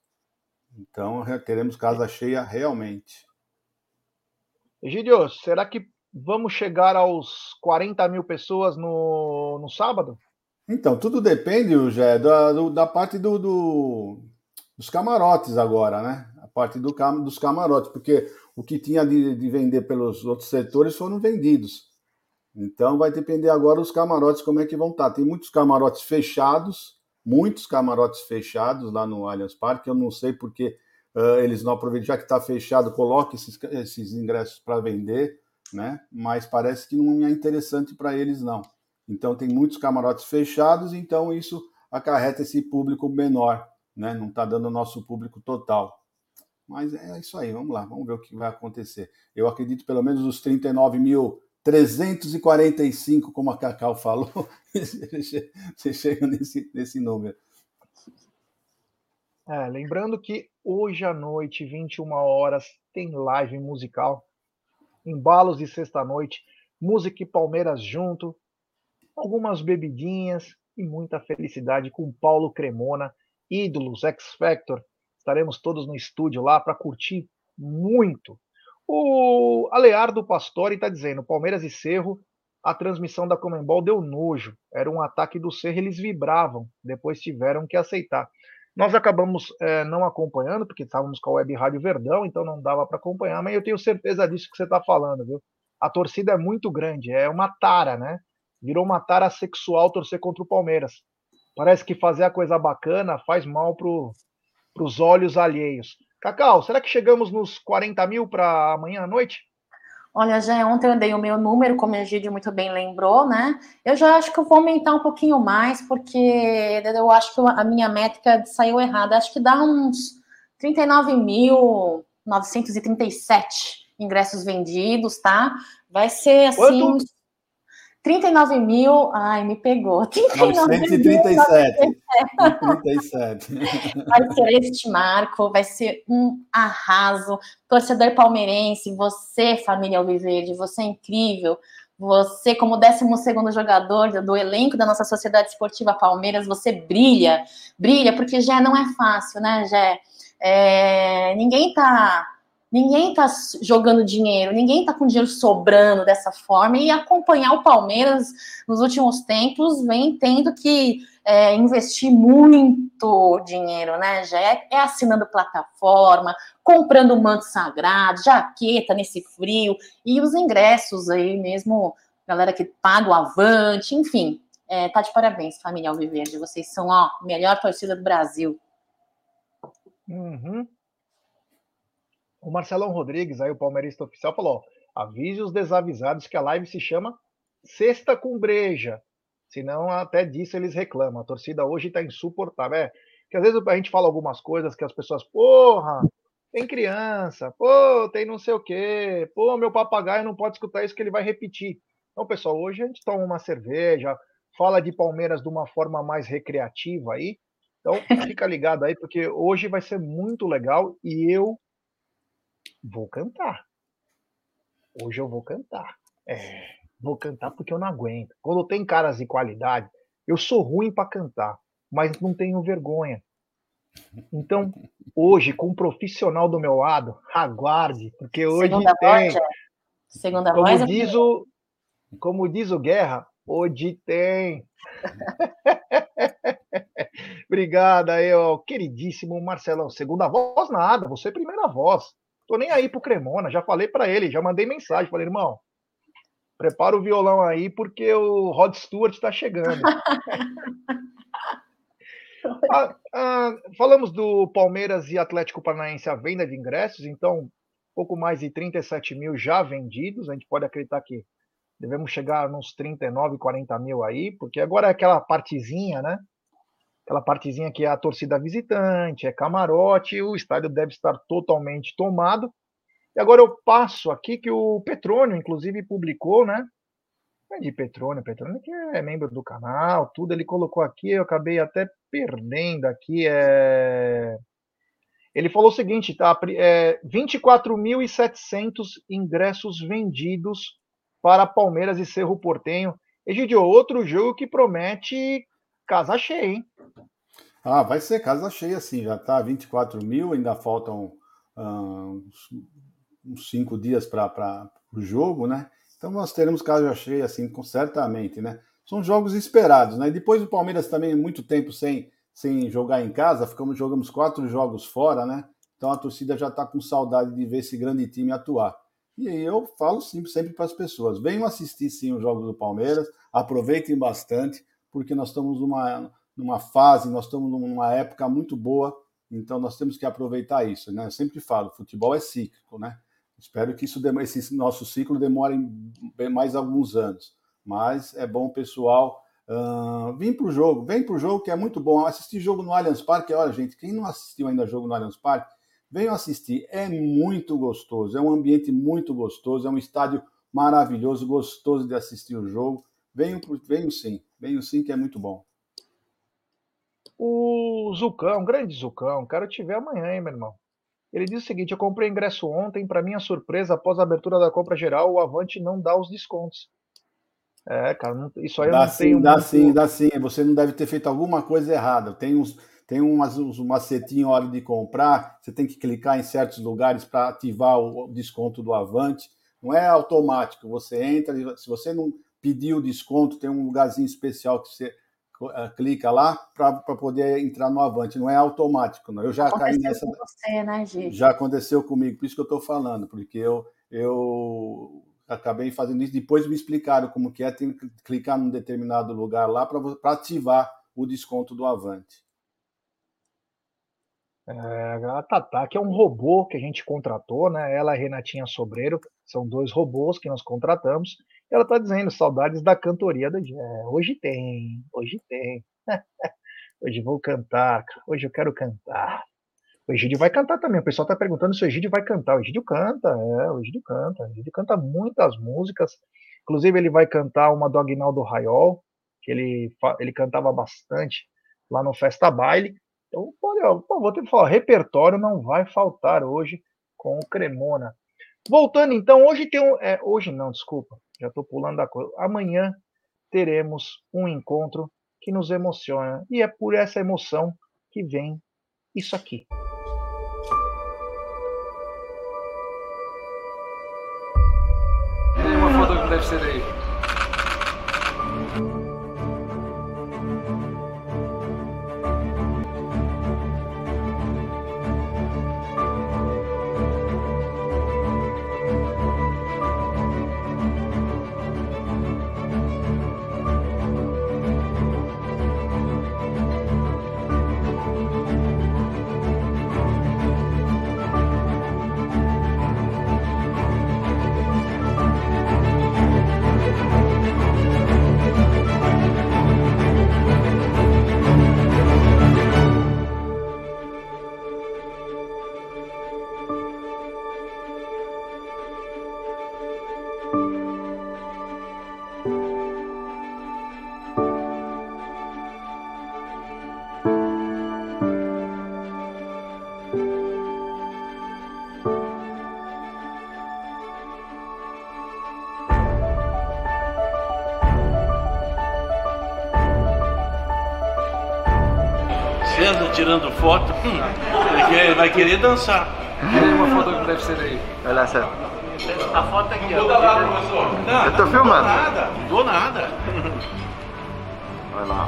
Então, teremos casa cheia realmente. Egidio, será que vamos chegar aos 40 mil pessoas no, no sábado? Então, tudo depende, Jé, da, da parte do, do, dos camarotes agora, né? A parte do, dos camarotes, porque o que tinha de, de vender pelos outros setores foram vendidos. Então vai depender agora dos camarotes como é que vão estar. Tem muitos camarotes fechados, muitos camarotes fechados lá no Allianz Parque. Eu não sei porque uh, eles não aproveitam, já que está fechado, coloque esses, esses ingressos para vender, né? Mas parece que não é interessante para eles não. Então tem muitos camarotes fechados, então isso acarreta esse público menor, né? Não está dando o nosso público total. Mas é isso aí, vamos lá, vamos ver o que vai acontecer. Eu acredito pelo menos os 39.345, como a Cacau falou, você chega nesse, nesse número. É, lembrando que hoje à noite, 21 horas, tem live musical. Embalos de sexta-noite, música e Palmeiras junto algumas bebidinhas e muita felicidade com Paulo Cremona, ídolos, X Factor. Estaremos todos no estúdio lá para curtir muito. O Aleardo Pastore está dizendo: Palmeiras e Cerro, a transmissão da Comembol deu nojo. Era um ataque do Cerro, eles vibravam. Depois tiveram que aceitar. Nós acabamos é, não acompanhando, porque estávamos com a Web Rádio Verdão, então não dava para acompanhar, mas eu tenho certeza disso que você está falando, viu? A torcida é muito grande, é uma tara, né? Virou uma tara sexual torcer contra o Palmeiras. Parece que fazer a coisa bacana faz mal para os olhos alheios. Cacau, será que chegamos nos 40 mil para amanhã à noite? Olha, já ontem eu dei o meu número, como o Egídio muito bem lembrou, né? Eu já acho que eu vou aumentar um pouquinho mais, porque eu acho que a minha métrica saiu errada. Acho que dá uns 39.937 ingressos vendidos, tá? Vai ser assim. Quanto? 39 mil, ai, me pegou. 937. 37. Vai ser este marco, vai ser um arraso. Torcedor palmeirense, você, família Alviverde, você é incrível. Você, como 12 jogador do elenco da nossa Sociedade Esportiva Palmeiras, você brilha, brilha, porque já não é fácil, né, Jé? É, ninguém tá Ninguém está jogando dinheiro, ninguém está com dinheiro sobrando dessa forma. E acompanhar o Palmeiras nos últimos tempos vem tendo que é, investir muito dinheiro, né? Já é, é, assinando plataforma, comprando manto sagrado, jaqueta nesse frio e os ingressos aí mesmo, galera que paga o avante, enfim. É, tá de parabéns, família Alviverde. Vocês são ó, a melhor torcida do Brasil. Uhum. O Marcelão Rodrigues, aí o palmeirista oficial, falou: avise os desavisados que a live se chama Sexta com Breja. Senão, até disso eles reclamam. A torcida hoje está insuportável. É, que às vezes a gente fala algumas coisas que as pessoas, porra, tem criança, pô, tem não sei o quê, pô, meu papagaio não pode escutar isso que ele vai repetir. Então, pessoal, hoje a gente toma uma cerveja, fala de Palmeiras de uma forma mais recreativa aí. Então, fica ligado aí, porque hoje vai ser muito legal e eu vou cantar. Hoje eu vou cantar. É, vou cantar porque eu não aguento. Quando tem caras de qualidade, eu sou ruim para cantar, mas não tenho vergonha. Então, hoje, com um profissional do meu lado, aguarde, porque hoje Segunda tem. Voz, Segunda como voz. Diz o, como diz o Guerra, hoje tem. Obrigado aí, queridíssimo Marcelão. Segunda voz, nada, você é primeira voz. Tô nem aí pro Cremona, já falei para ele, já mandei mensagem, falei, irmão, prepara o violão aí porque o Rod Stewart está chegando. ah, ah, falamos do Palmeiras e Atlético Paranaense a venda de ingressos, então pouco mais de 37 mil já vendidos. A gente pode acreditar que devemos chegar nos 39, 40 mil aí, porque agora é aquela partezinha, né? Aquela partezinha que é a torcida visitante, é camarote, o estádio deve estar totalmente tomado. E agora eu passo aqui que o Petrônio, inclusive, publicou, né? É de Petrônio, Petrônio que é membro do canal, tudo, ele colocou aqui, eu acabei até perdendo aqui. É... Ele falou o seguinte, tá? É, 24.700 ingressos vendidos para Palmeiras e Cerro Portenho. Egidio, outro jogo que promete casa cheia, hein? Ah, vai ser casa cheia sim, já está 24 mil, ainda faltam uh, uns cinco dias para o jogo, né? Então nós teremos casa cheia assim, certamente, né? São jogos esperados, né? depois o Palmeiras também muito tempo sem, sem jogar em casa, ficamos jogamos quatro jogos fora, né? Então a torcida já está com saudade de ver esse grande time atuar. E eu falo sempre, sempre para as pessoas: venham assistir sim os jogos do Palmeiras, aproveitem bastante porque nós estamos numa, numa fase, nós estamos numa época muito boa, então nós temos que aproveitar isso. Né? Eu sempre falo, futebol é cíclico, né? Espero que isso, esse nosso ciclo demore mais alguns anos. Mas é bom, pessoal, uh, vir para o jogo. Vem para o jogo, que é muito bom. Assistir jogo no Allianz Parque, olha, gente, quem não assistiu ainda jogo no Allianz Parque, venham assistir. É muito gostoso, é um ambiente muito gostoso, é um estádio maravilhoso, gostoso de assistir o jogo. Venham, venham sim. Venho sim, que é muito bom. O Zucão, grande Zucão, quero te ver amanhã, hein, meu irmão. Ele diz o seguinte: eu comprei ingresso ontem, para minha surpresa, após a abertura da compra geral, o Avante não dá os descontos. É, cara, não, isso aí dá eu não sim, tenho. Dá muito... sim, dá sim. Você não deve ter feito alguma coisa errada. Tem uns, tem umas, uns macetinhos na hora de comprar. Você tem que clicar em certos lugares para ativar o desconto do Avante. Não é automático. Você entra, se você não pedir o desconto, tem um lugarzinho especial que você uh, clica lá para poder entrar no Avante. Não é automático, não. Eu já aconteceu caí nessa. Você, né, Gigi? Já aconteceu comigo, por isso que eu estou falando, porque eu, eu acabei fazendo isso. Depois me explicaram como que é, tem que clicar num determinado lugar lá para ativar o desconto do Avante. É, a Tatá, que é um robô que a gente contratou, né? Ela e a Renatinha Sobreiro, são dois robôs que nós contratamos. Ela tá dizendo, saudades da cantoria do dia. É, hoje tem, hoje tem. hoje vou cantar, hoje eu quero cantar. O Egídio vai cantar também. O pessoal tá perguntando se o Egídio vai cantar. O Egídio canta, é, o Egídio canta. O Egídio canta muitas músicas. Inclusive, ele vai cantar uma do Agnaldo Raiol, que ele, ele cantava bastante lá no Festa Baile. Então, vou ter que falar, repertório não vai faltar hoje com o Cremona. Voltando então, hoje tem um. É, hoje não, desculpa, já estou pulando a coisa. Amanhã teremos um encontro que nos emociona. E é por essa emoção que vem isso aqui. Tem uma foto que deve ser aí. Tirando foto, hum, ele, quer, ele vai querer dançar. Uma foto que deve ser aí. Olha lá, sério. A foto aqui, ó. Não, Eu tô filmando. Nada, não dou nada. Olha lá.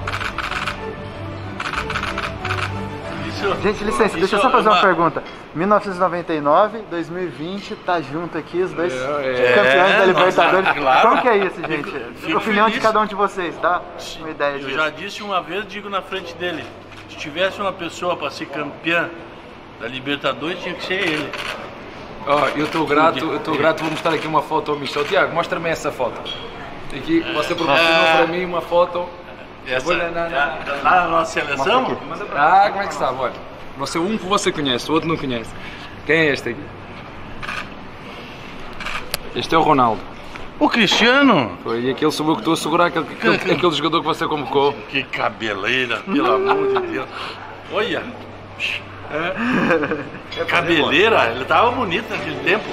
Isso, Gente, licença, deixa eu só fazer uma pergunta. 1999, 2020, tá junto aqui os dois É, campeões da nossa, Libertadores. claro. Como que é isso, gente? Fico Opinião de feliz. cada um de vocês, dá uma ideia Eu disso. já disse uma vez, digo na frente dele. Se tivesse uma pessoa para ser campeã da Libertadores, tinha que ser ele. Ó, eu estou grato, eu estou grato, vou mostrar aqui uma foto ao Michel. Tiago, mostra-me essa foto. Aqui, você proporcionou para mim uma foto. Essa, vou- na- na- da- da- lá na nossa seleção, Ah, como é que sabe? Olha, você, um que você conhece, o outro não conhece. Quem é este aqui? Este é o Ronaldo. O Cristiano. Foi aquele sou eu que estou a segurar aquele, aquele, aquele jogador que você convocou. Que cabeleira, pelo amor de Deus. Olha. É. Cabeleira, ele tava bonito naquele tempo.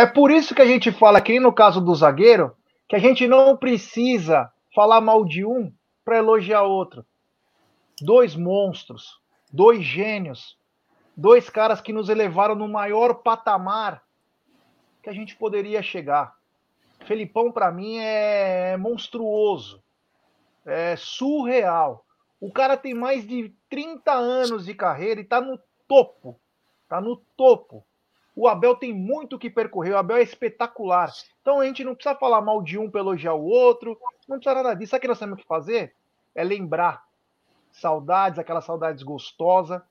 É, é por isso que a gente fala aqui no caso do zagueiro, que a gente não precisa falar mal de um para elogiar outro. Dois monstros, dois gênios, dois caras que nos elevaram no maior patamar que a gente poderia chegar. Felipão para mim é monstruoso, é surreal. O cara tem mais de 30 anos de carreira e tá no topo, tá no topo. O Abel tem muito que percorrer, o Abel é espetacular. Então a gente não precisa falar mal de um para elogiar o outro, não precisa nada disso. Sabe o que nós temos que fazer? É lembrar saudades, aquelas saudades gostosas,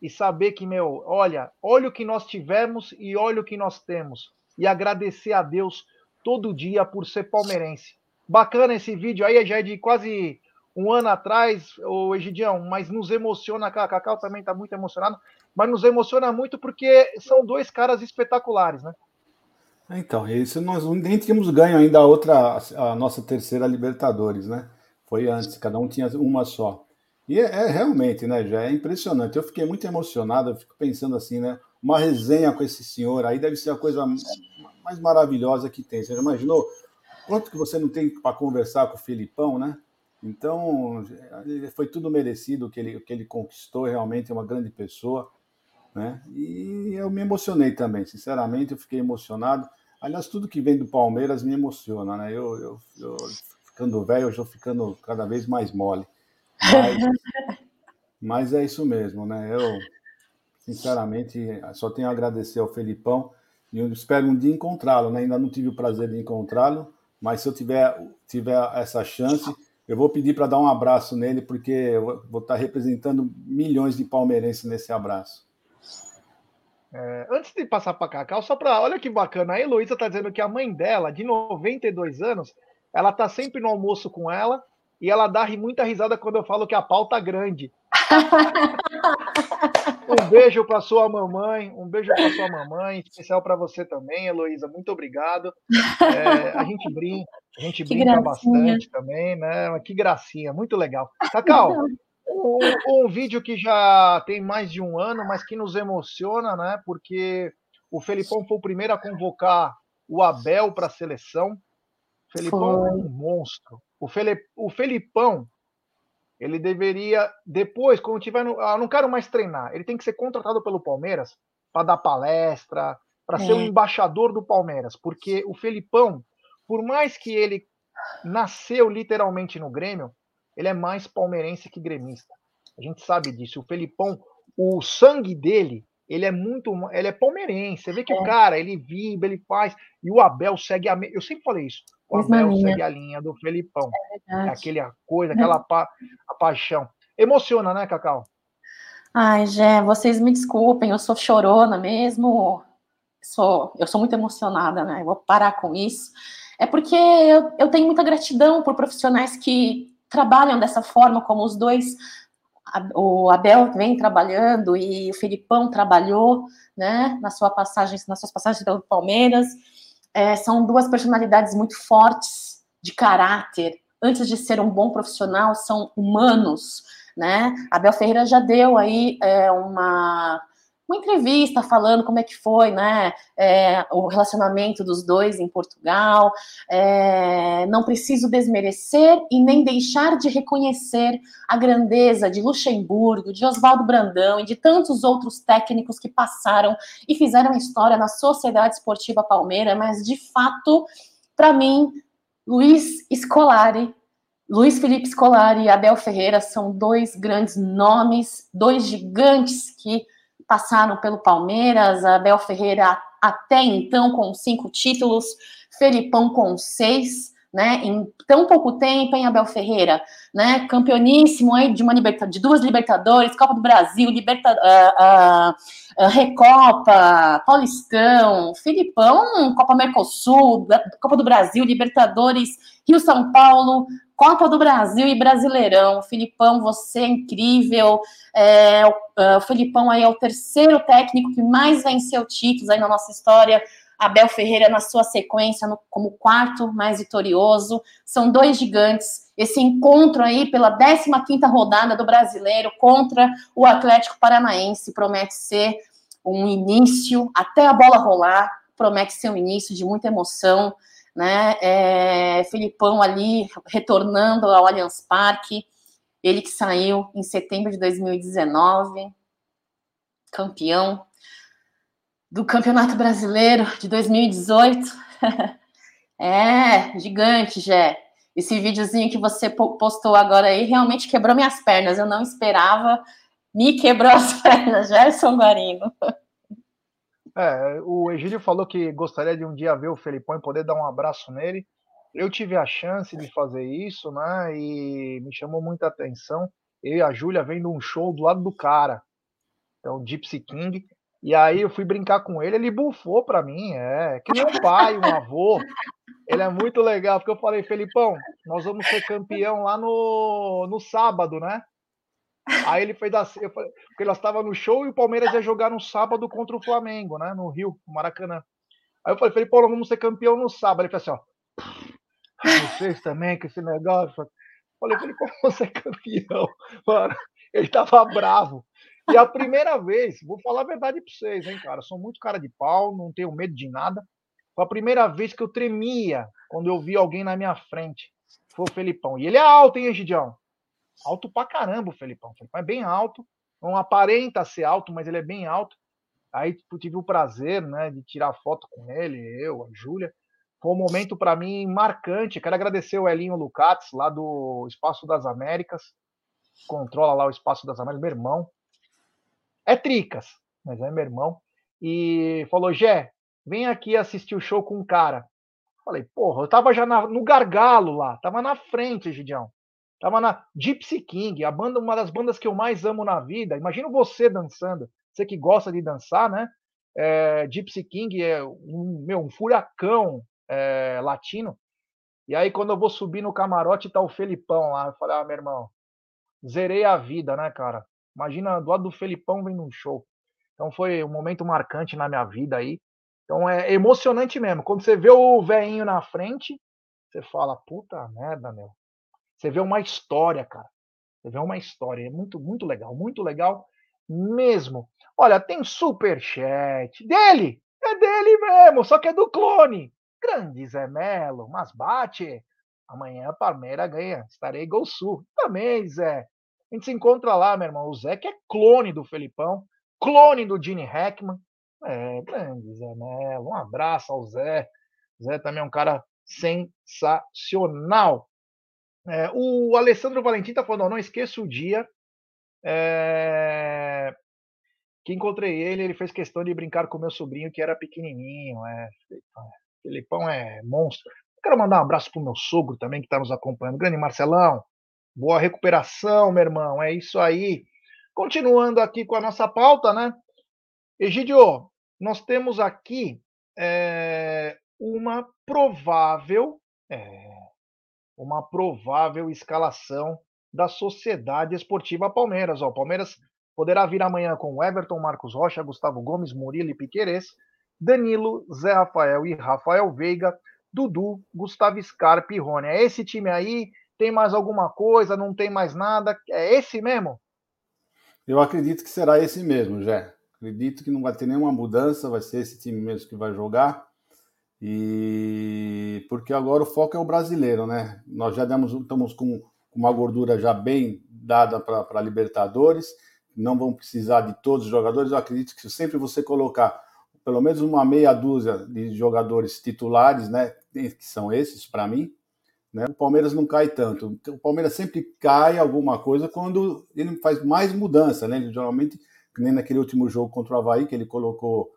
e saber que, meu, olha, olha o que nós tivemos e olha o que nós temos. E agradecer a Deus todo dia por ser palmeirense. Bacana esse vídeo aí, já é de quase um ano atrás, o Egidião, mas nos emociona, a Cacau também está muito emocionado, mas nos emociona muito porque são dois caras espetaculares, né? Então, isso nós nem tínhamos ganho ainda a outra, a nossa terceira Libertadores, né? Foi antes, cada um tinha uma só. E é, é realmente, né, já é impressionante. Eu fiquei muito emocionado, eu fico pensando assim, né? Uma resenha com esse senhor aí deve ser a coisa mais maravilhosa que tem. Você já imaginou quanto que você não tem para conversar com o Filipão, né? Então, foi tudo merecido o que ele, o que ele conquistou, realmente é uma grande pessoa, né? E eu me emocionei também, sinceramente, eu fiquei emocionado. Aliás, tudo que vem do Palmeiras me emociona, né? Eu, eu, eu ficando velho, eu estou ficando cada vez mais mole. Mas, mas é isso mesmo, né? Eu, Sinceramente, só tenho a agradecer ao Felipão e eu espero um dia encontrá-lo. Né? Ainda não tive o prazer de encontrá-lo, mas se eu tiver, tiver essa chance, eu vou pedir para dar um abraço nele, porque eu vou estar representando milhões de palmeirenses nesse abraço. É, antes de passar para Cacau, só para. Olha que bacana, a Heloísa está dizendo que a mãe dela, de 92 anos, ela tá sempre no almoço com ela e ela dá muita risada quando eu falo que a pauta tá grande. um beijo para sua mamãe, um beijo para sua mamãe, especial para você também, Heloísa. Muito obrigado. É, a gente brinca, a gente que brinca gracinha. bastante também, né? Que gracinha, muito legal. Cacau, um, um, vídeo que já tem mais de um ano, mas que nos emociona, né? Porque o Felipão foi o primeiro a convocar o Abel para a seleção. O Felipão é um monstro. O, Felip, o Felipão, ele deveria, depois, quando tiver. No, ah, não quero mais treinar. Ele tem que ser contratado pelo Palmeiras para dar palestra, para é. ser o embaixador do Palmeiras. Porque o Felipão, por mais que ele nasceu literalmente no Grêmio, ele é mais palmeirense que gremista. A gente sabe disso. O Felipão, o sangue dele, ele é muito, ele é palmeirense. Você vê que é. o cara, ele vibra, ele faz. E o Abel segue a, eu sempre falei isso. O Abel segue a linha do Felipão. É, é aquele coisa, aquela pa, a paixão. Emociona, né, Cacau? Ai, Gé, vocês me desculpem, eu sou chorona mesmo. Sou, eu sou muito emocionada, né? Eu vou parar com isso. É porque eu, eu tenho muita gratidão por profissionais que trabalham dessa forma, como os dois, o Abel vem trabalhando e o Felipão trabalhou, né, na sua passagem, nas suas passagens pelo Palmeiras. É, são duas personalidades muito fortes de caráter. Antes de ser um bom profissional, são humanos, né? Abel Ferreira já deu aí é, uma uma entrevista falando como é que foi, né, é, o relacionamento dos dois em Portugal. É, não preciso desmerecer e nem deixar de reconhecer a grandeza de Luxemburgo, de Oswaldo Brandão e de tantos outros técnicos que passaram e fizeram história na Sociedade Esportiva Palmeira, mas de fato, para mim, Luiz Scolari Luiz Felipe Scolari e Abel Ferreira são dois grandes nomes, dois gigantes que passaram pelo Palmeiras, Abel Ferreira até então com cinco títulos, Felipão com seis, né? Em tão pouco tempo, em Abel Ferreira, né? Campeoníssimo aí de uma liberta, de duas Libertadores, Copa do Brasil, Liberta, uh, uh, uh, Recopa, Paulistão, Filipão, Copa Mercosul, Copa do Brasil, Libertadores, Rio São Paulo, Copa do Brasil e Brasileirão. Filipão, você é incrível. É, o, o Filipão aí é o terceiro técnico que mais venceu títulos aí na nossa história. Abel Ferreira na sua sequência no, como quarto mais vitorioso. São dois gigantes. Esse encontro aí pela 15ª rodada do Brasileiro contra o Atlético Paranaense promete ser um início, até a bola rolar, promete ser um início de muita emoção né? É, Felipão ali retornando ao Allianz Parque, ele que saiu em setembro de 2019, campeão do Campeonato Brasileiro de 2018. é, gigante, Jé. Esse videozinho que você postou agora aí realmente quebrou minhas pernas. Eu não esperava, me quebrou as pernas, Gerson Guarino. É, o Egílio falou que gostaria de um dia ver o Felipão e poder dar um abraço nele. Eu tive a chance de fazer isso, né? E me chamou muita atenção. Eu e a Júlia vendo um show do lado do cara, é o Gypsy King. E aí eu fui brincar com ele, ele bufou para mim, é, que nem um pai, um avô. Ele é muito legal, porque eu falei, Felipão, nós vamos ser campeão lá no, no sábado, né? Aí ele fez assim, eu falei, porque nós estava no show e o Palmeiras ia jogar no sábado contra o Flamengo, né? No Rio, no Maracanã. Aí eu falei, falei, pô, vamos ser campeão no sábado. Ele falou assim, ó. Vocês também, com esse negócio. Eu falei, falei, como você é campeão? Mano, ele tava bravo. E a primeira vez, vou falar a verdade para vocês, hein, cara? Sou muito cara de pau, não tenho medo de nada. Foi a primeira vez que eu tremia quando eu vi alguém na minha frente. Foi o Felipão. E ele é alto, hein, Egidião? Alto pra caramba o Felipão. O Felipão é bem alto, não aparenta ser alto, mas ele é bem alto. Aí tipo, tive o prazer né, de tirar foto com ele, eu, a Júlia. Foi um momento para mim marcante. Quero agradecer o Elinho Lucates, lá do Espaço das Américas. Controla lá o Espaço das Américas, meu irmão. É tricas. mas é meu irmão, e falou: Gé, vem aqui assistir o show com um cara. Falei, porra, eu tava já na, no gargalo lá, tava na frente, Gidião. Tava na Gypsy King, a banda, uma das bandas que eu mais amo na vida. Imagina você dançando, você que gosta de dançar, né? É, Gypsy King é um, meu, um furacão é, latino. E aí, quando eu vou subir no camarote, tá o Felipão lá. Eu falei, ah, meu irmão, zerei a vida, né, cara? Imagina, do lado do Felipão vem num show. Então foi um momento marcante na minha vida aí. Então é emocionante mesmo. Quando você vê o veinho na frente, você fala, puta merda, meu. Você vê uma história, cara. Você vê uma história. É muito, muito legal, muito legal mesmo. Olha, tem super chat dele. É dele mesmo, só que é do clone. Grande Zé Melo, mas bate. Amanhã a Palmeira ganha. Estarei Gol Sul. Também, Zé. A gente se encontra lá, meu irmão. O Zé, que é clone do Felipão, clone do Gene Hackman. É, grande Zé Melo. Um abraço ao Zé. Zé também é um cara sensacional. É, o Alessandro Valentim tá falando, não esqueça o dia é, que encontrei ele, ele fez questão de brincar com meu sobrinho que era pequenininho. É, Felipão é monstro. Quero mandar um abraço pro meu sogro também que está nos acompanhando. Grande Marcelão, boa recuperação, meu irmão. É isso aí. Continuando aqui com a nossa pauta, né? Egidio, nós temos aqui é, uma provável, é, uma provável escalação da Sociedade Esportiva Palmeiras. O Palmeiras poderá vir amanhã com Everton, Marcos Rocha, Gustavo Gomes, Murilo e Piquerez, Danilo, Zé Rafael e Rafael Veiga, Dudu, Gustavo Scarpa e Rony. É esse time aí? Tem mais alguma coisa? Não tem mais nada? É esse mesmo? Eu acredito que será esse mesmo, Jé. Acredito que não vai ter nenhuma mudança, vai ser esse time mesmo que vai jogar. E porque agora o foco é o brasileiro, né? Nós já demos, estamos com uma gordura já bem dada para Libertadores, não vão precisar de todos os jogadores. Eu acredito que sempre você colocar pelo menos uma meia dúzia de jogadores titulares, né, que são esses para mim, né, o Palmeiras não cai tanto. O Palmeiras sempre cai alguma coisa quando ele faz mais mudança, né? Ele, geralmente, nem naquele último jogo contra o Havaí, que ele colocou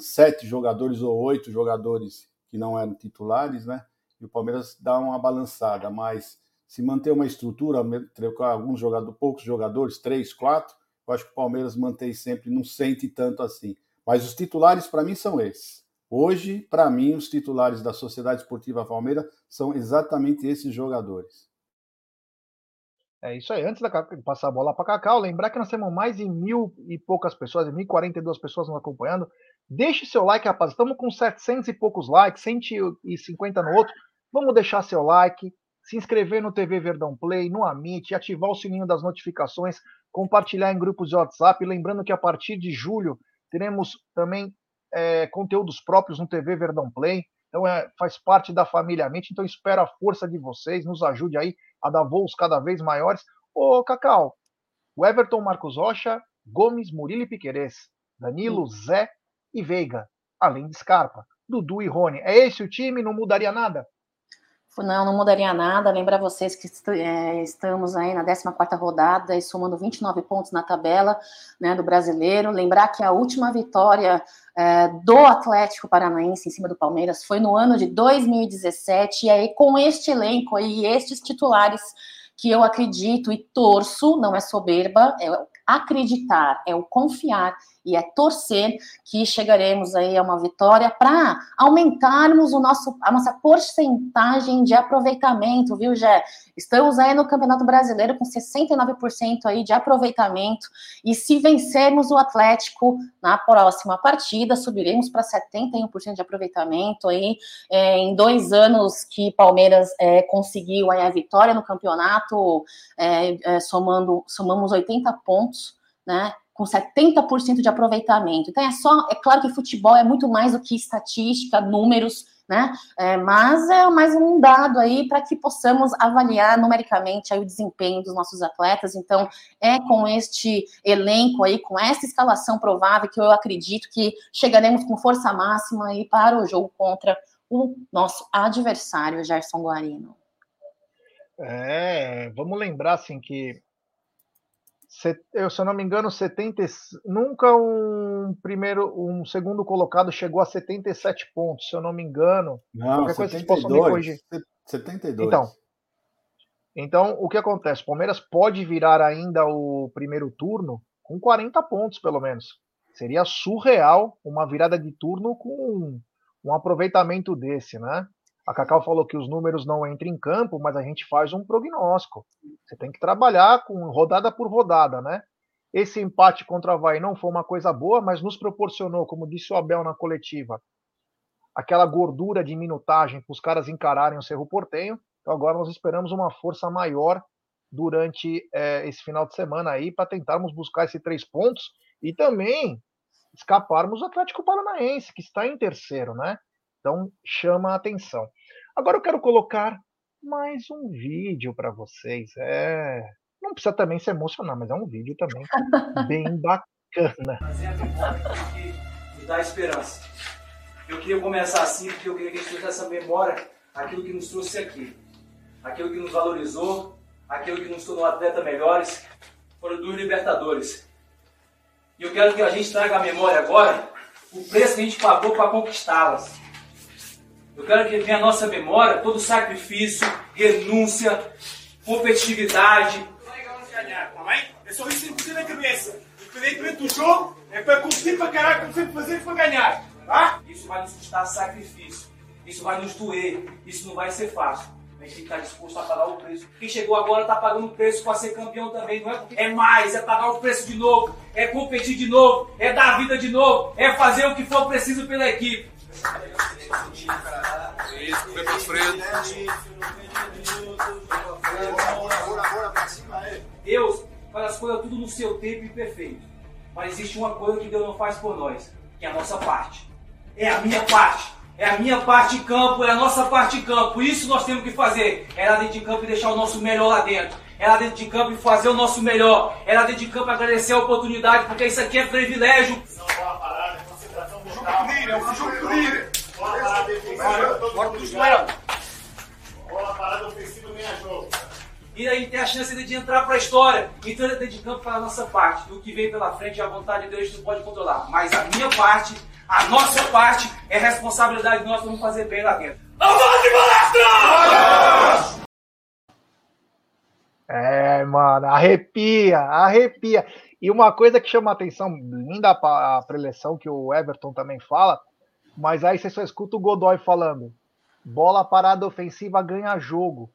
sete jogadores ou oito jogadores que não eram titulares, né? E o Palmeiras dá uma balançada, mas se manter uma estrutura, trocar alguns jogadores, poucos jogadores, três, quatro, eu acho que o Palmeiras mantém sempre, não sente tanto assim. Mas os titulares para mim são esses. Hoje, para mim, os titulares da Sociedade Esportiva Palmeiras são exatamente esses jogadores. É isso aí. Antes de passar a bola para Cacau, lembrar que nós temos mais de mil e poucas pessoas, mil e quarenta e duas pessoas nos acompanhando. Deixe seu like, rapaz. Estamos com 700 e poucos likes, 150 no outro. Vamos deixar seu like, se inscrever no TV Verdão Play, no Amit, ativar o sininho das notificações, compartilhar em grupos de WhatsApp. Lembrando que a partir de julho teremos também é, conteúdos próprios no TV Verdão Play. Então é, faz parte da família Amit. Então espero a força de vocês, nos ajude aí a dar voos cada vez maiores. Ô, Cacau, o Everton Marcos Rocha, Gomes, Murilo e Piquerez, Danilo, Zé e Veiga, além de Scarpa, Dudu e Rony. É esse o time? Não mudaria nada? Não, não mudaria nada. Lembrar vocês que é, estamos aí na 14 rodada e somando 29 pontos na tabela né, do brasileiro. Lembrar que a última vitória é, do Atlético Paranaense em cima do Palmeiras foi no ano de 2017. E aí, com este elenco e estes titulares que eu acredito e torço, não é soberba, é acreditar, é o confiar e é torcer que chegaremos aí a uma vitória para aumentarmos o nosso, a nossa porcentagem de aproveitamento, viu, Jé? Estamos aí no Campeonato Brasileiro com 69% aí de aproveitamento e se vencermos o Atlético na próxima partida, subiremos para 71% de aproveitamento aí é, em dois anos que Palmeiras é, conseguiu aí a vitória no campeonato, é, é somando, somamos 80 pontos, né? Com 70% de aproveitamento. Então é só, é claro que futebol é muito mais do que estatística, números, né? É, mas é mais um dado aí para que possamos avaliar numericamente aí o desempenho dos nossos atletas. Então, é com este elenco aí, com essa escalação provável, que eu acredito que chegaremos com força máxima aí para o jogo contra o nosso adversário, Gerson Guarino. É, vamos lembrar assim que eu, se eu não me engano, 70, nunca um primeiro, um segundo colocado chegou a 77 pontos, se eu não me engano. Não, Qualquer 72, coisa me corrigir. 72. Então, então, o que acontece? O Palmeiras pode virar ainda o primeiro turno com 40 pontos, pelo menos. Seria surreal uma virada de turno com um, um aproveitamento desse, né? A Cacau falou que os números não entram em campo, mas a gente faz um prognóstico. Você tem que trabalhar com rodada por rodada, né? Esse empate contra o Havaí não foi uma coisa boa, mas nos proporcionou, como disse o Abel na coletiva, aquela gordura de minutagem para os caras encararem o Cerro Portenho. Então agora nós esperamos uma força maior durante é, esse final de semana aí para tentarmos buscar esses três pontos e também escaparmos do Atlético Paranaense, que está em terceiro, né? Então chama a atenção. Agora eu quero colocar mais um vídeo para vocês. É, não precisa também se emocionar, mas é um vídeo também bem bacana. Fazer a memória que nos dá esperança. Eu queria começar assim porque eu queria que a gente trouxesse essa memória, aquilo que nos trouxe aqui, aquilo que nos valorizou, aquilo que nos tornou atleta melhores, foram duas Libertadores. E eu quero que a gente traga à memória agora o preço que a gente pagou para conquistá-las. Eu quero que venha à nossa memória todo sacrifício, renúncia, competitividade. É só isso que tem na cabeça. Independentemente do jogo, é para competir para caralho, como sempre fazer para ganhar. Tá? Isso vai nos custar sacrifício. Isso vai nos doer. Isso não vai ser fácil. A gente tem que estar disposto a pagar o preço. Quem chegou agora está pagando o preço para ser campeão também. Não é é mais, é pagar o preço de novo, é competir de novo, é dar a vida de novo, é fazer o que for preciso pela equipe. Isso, foi pra frente. Deus faz as coisas tudo no seu tempo e perfeito. Mas existe uma coisa que Deus não faz por nós, que é a nossa parte. É a minha parte. É a minha parte em campo, é a nossa parte em campo. Isso nós temos que fazer. É lá dentro de campo e deixar o nosso melhor lá dentro. É lá dentro de campo e fazer o nosso melhor. É lá dentro de campo agradecer a oportunidade, porque isso aqui é privilégio. Não, total. É um jogo defensiva. Bora dos duelos. Bola parada ofensiva ganha jogo. E aí tem a chance de entrar para a história. Então dentro de campo para a nossa parte. Do que vem pela frente, a vontade de Deus não pode controlar. Mas a minha parte, a nossa parte, é responsabilidade nossa, vamos fazer bem lá dentro. Avante palestra! É, mano, arrepia, arrepia. E uma coisa que chama a atenção, linda a preleção que o Everton também fala, mas aí você só escuta o Godoy falando: bola parada ofensiva ganha jogo.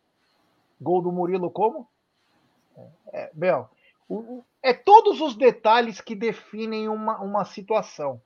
Gol do Murilo como? É, Bel, é todos os detalhes que definem uma, uma situação.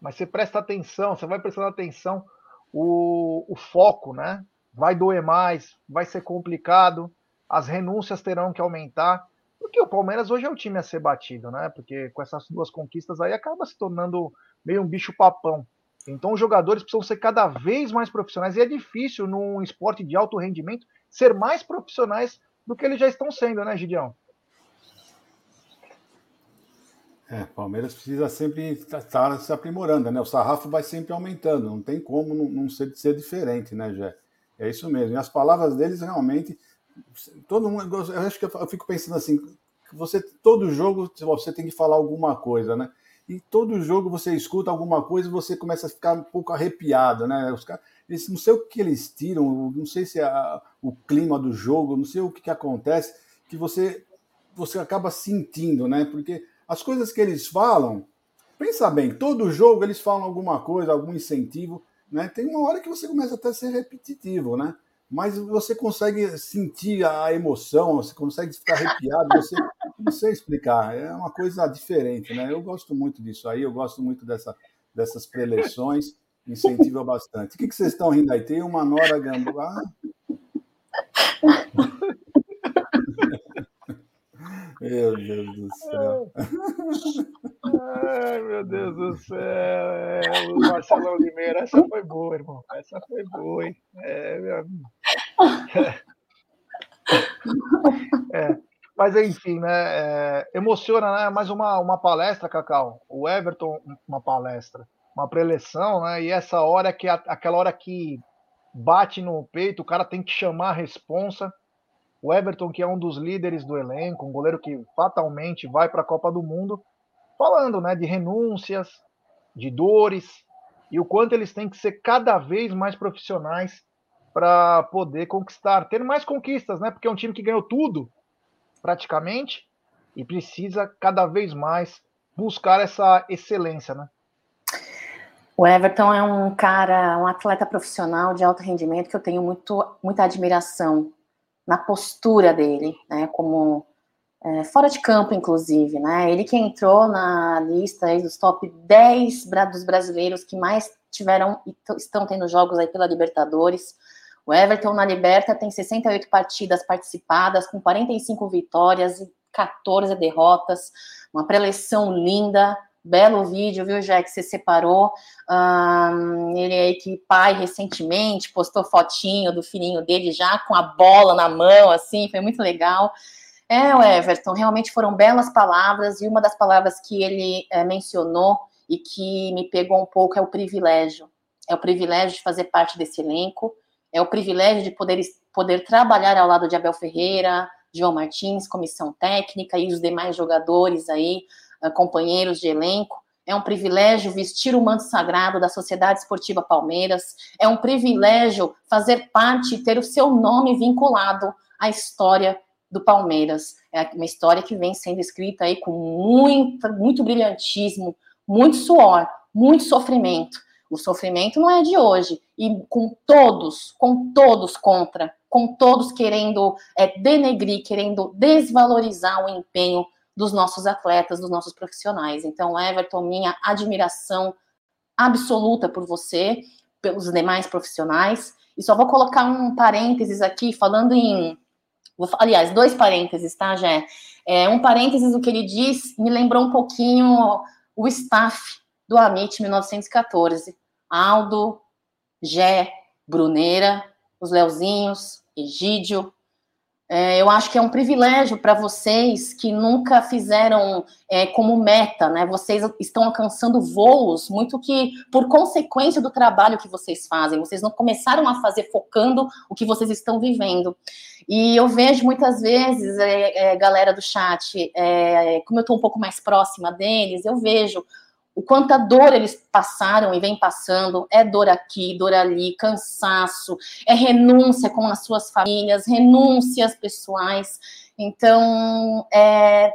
Mas você presta atenção, você vai prestando atenção, o, o foco, né? Vai doer mais, vai ser complicado, as renúncias terão que aumentar. Porque o Palmeiras hoje é o time a ser batido, né? Porque com essas duas conquistas aí acaba se tornando meio um bicho papão. Então os jogadores precisam ser cada vez mais profissionais e é difícil num esporte de alto rendimento ser mais profissionais do que eles já estão sendo, né, Gideão? É, Palmeiras precisa sempre estar tá se aprimorando, né? O sarrafo vai sempre aumentando, não tem como não, não ser, ser diferente, né, Jé? É isso mesmo. E as palavras deles realmente. Todo mundo. Eu acho que eu fico pensando assim: você, todo jogo você tem que falar alguma coisa, né? e todo jogo você escuta alguma coisa e você começa a ficar um pouco arrepiado, né? Os caras, eles, não sei o que eles tiram, não sei se é a, o clima do jogo, não sei o que, que acontece, que você você acaba sentindo, né? Porque as coisas que eles falam, pensa bem, todo jogo eles falam alguma coisa, algum incentivo, né? Tem uma hora que você começa até a ser repetitivo, né? Mas você consegue sentir a emoção, você consegue ficar arrepiado, você não sei explicar, é uma coisa diferente, né? Eu gosto muito disso aí, eu gosto muito dessa, dessas preleções, incentiva bastante. O que, que vocês estão rindo aí? Tem uma Nora Gambá? Meu Deus do céu. Ai, meu Deus do céu. É, o Marcelão Limeira, essa foi boa, irmão. Essa foi boa, hein? É, meu amigo. É. Mas enfim, né? É, emociona, né? Mais uma, uma palestra, Cacau. O Everton, uma palestra, uma preleção, né? E essa hora que aquela hora que bate no peito, o cara tem que chamar a responsa O Everton, que é um dos líderes do elenco, um goleiro que fatalmente vai para a Copa do Mundo, falando né, de renúncias, de dores, e o quanto eles têm que ser cada vez mais profissionais para poder conquistar, ter mais conquistas, né? Porque é um time que ganhou tudo, praticamente, e precisa cada vez mais buscar essa excelência, né? O Everton é um cara, um atleta profissional de alto rendimento que eu tenho muito, muita admiração na postura dele, né? Como é, fora de campo, inclusive, né? Ele que entrou na lista aí dos top 10 dos brasileiros que mais tiveram e estão tendo jogos aí pela Libertadores. O Everton na Liberta tem 68 partidas participadas, com 45 vitórias e 14 derrotas, uma preleção linda, belo vídeo, viu, já que você separou. Um, ele é que pai recentemente postou fotinho do filhinho dele já com a bola na mão, assim, foi muito legal. É, o Everton, realmente foram belas palavras, e uma das palavras que ele é, mencionou e que me pegou um pouco é o privilégio. É o privilégio de fazer parte desse elenco, é o privilégio de poder, poder trabalhar ao lado de Abel Ferreira, João Martins, comissão técnica e os demais jogadores aí, companheiros de elenco. É um privilégio vestir o manto sagrado da Sociedade Esportiva Palmeiras. É um privilégio fazer parte e ter o seu nome vinculado à história do Palmeiras. É uma história que vem sendo escrita aí com muito, muito brilhantismo, muito suor, muito sofrimento. O sofrimento não é de hoje. E com todos, com todos contra, com todos querendo é, denegrir, querendo desvalorizar o empenho dos nossos atletas, dos nossos profissionais. Então, Everton, minha admiração absoluta por você, pelos demais profissionais. E só vou colocar um parênteses aqui, falando em. Aliás, dois parênteses, tá, Jé? É, um parênteses, o que ele diz, me lembrou um pouquinho o staff do Amit 1914. Aldo, Gé, Bruneira, os Leozinhos, Egídio. É, eu acho que é um privilégio para vocês que nunca fizeram é, como meta, né? Vocês estão alcançando voos muito que por consequência do trabalho que vocês fazem. Vocês não começaram a fazer focando o que vocês estão vivendo. E eu vejo muitas vezes, é, é galera do chat, é, como eu estou um pouco mais próxima deles, eu vejo o quanta dor eles passaram e vem passando, é dor aqui, dor ali, cansaço, é renúncia com as suas famílias, renúncias pessoais. Então, é,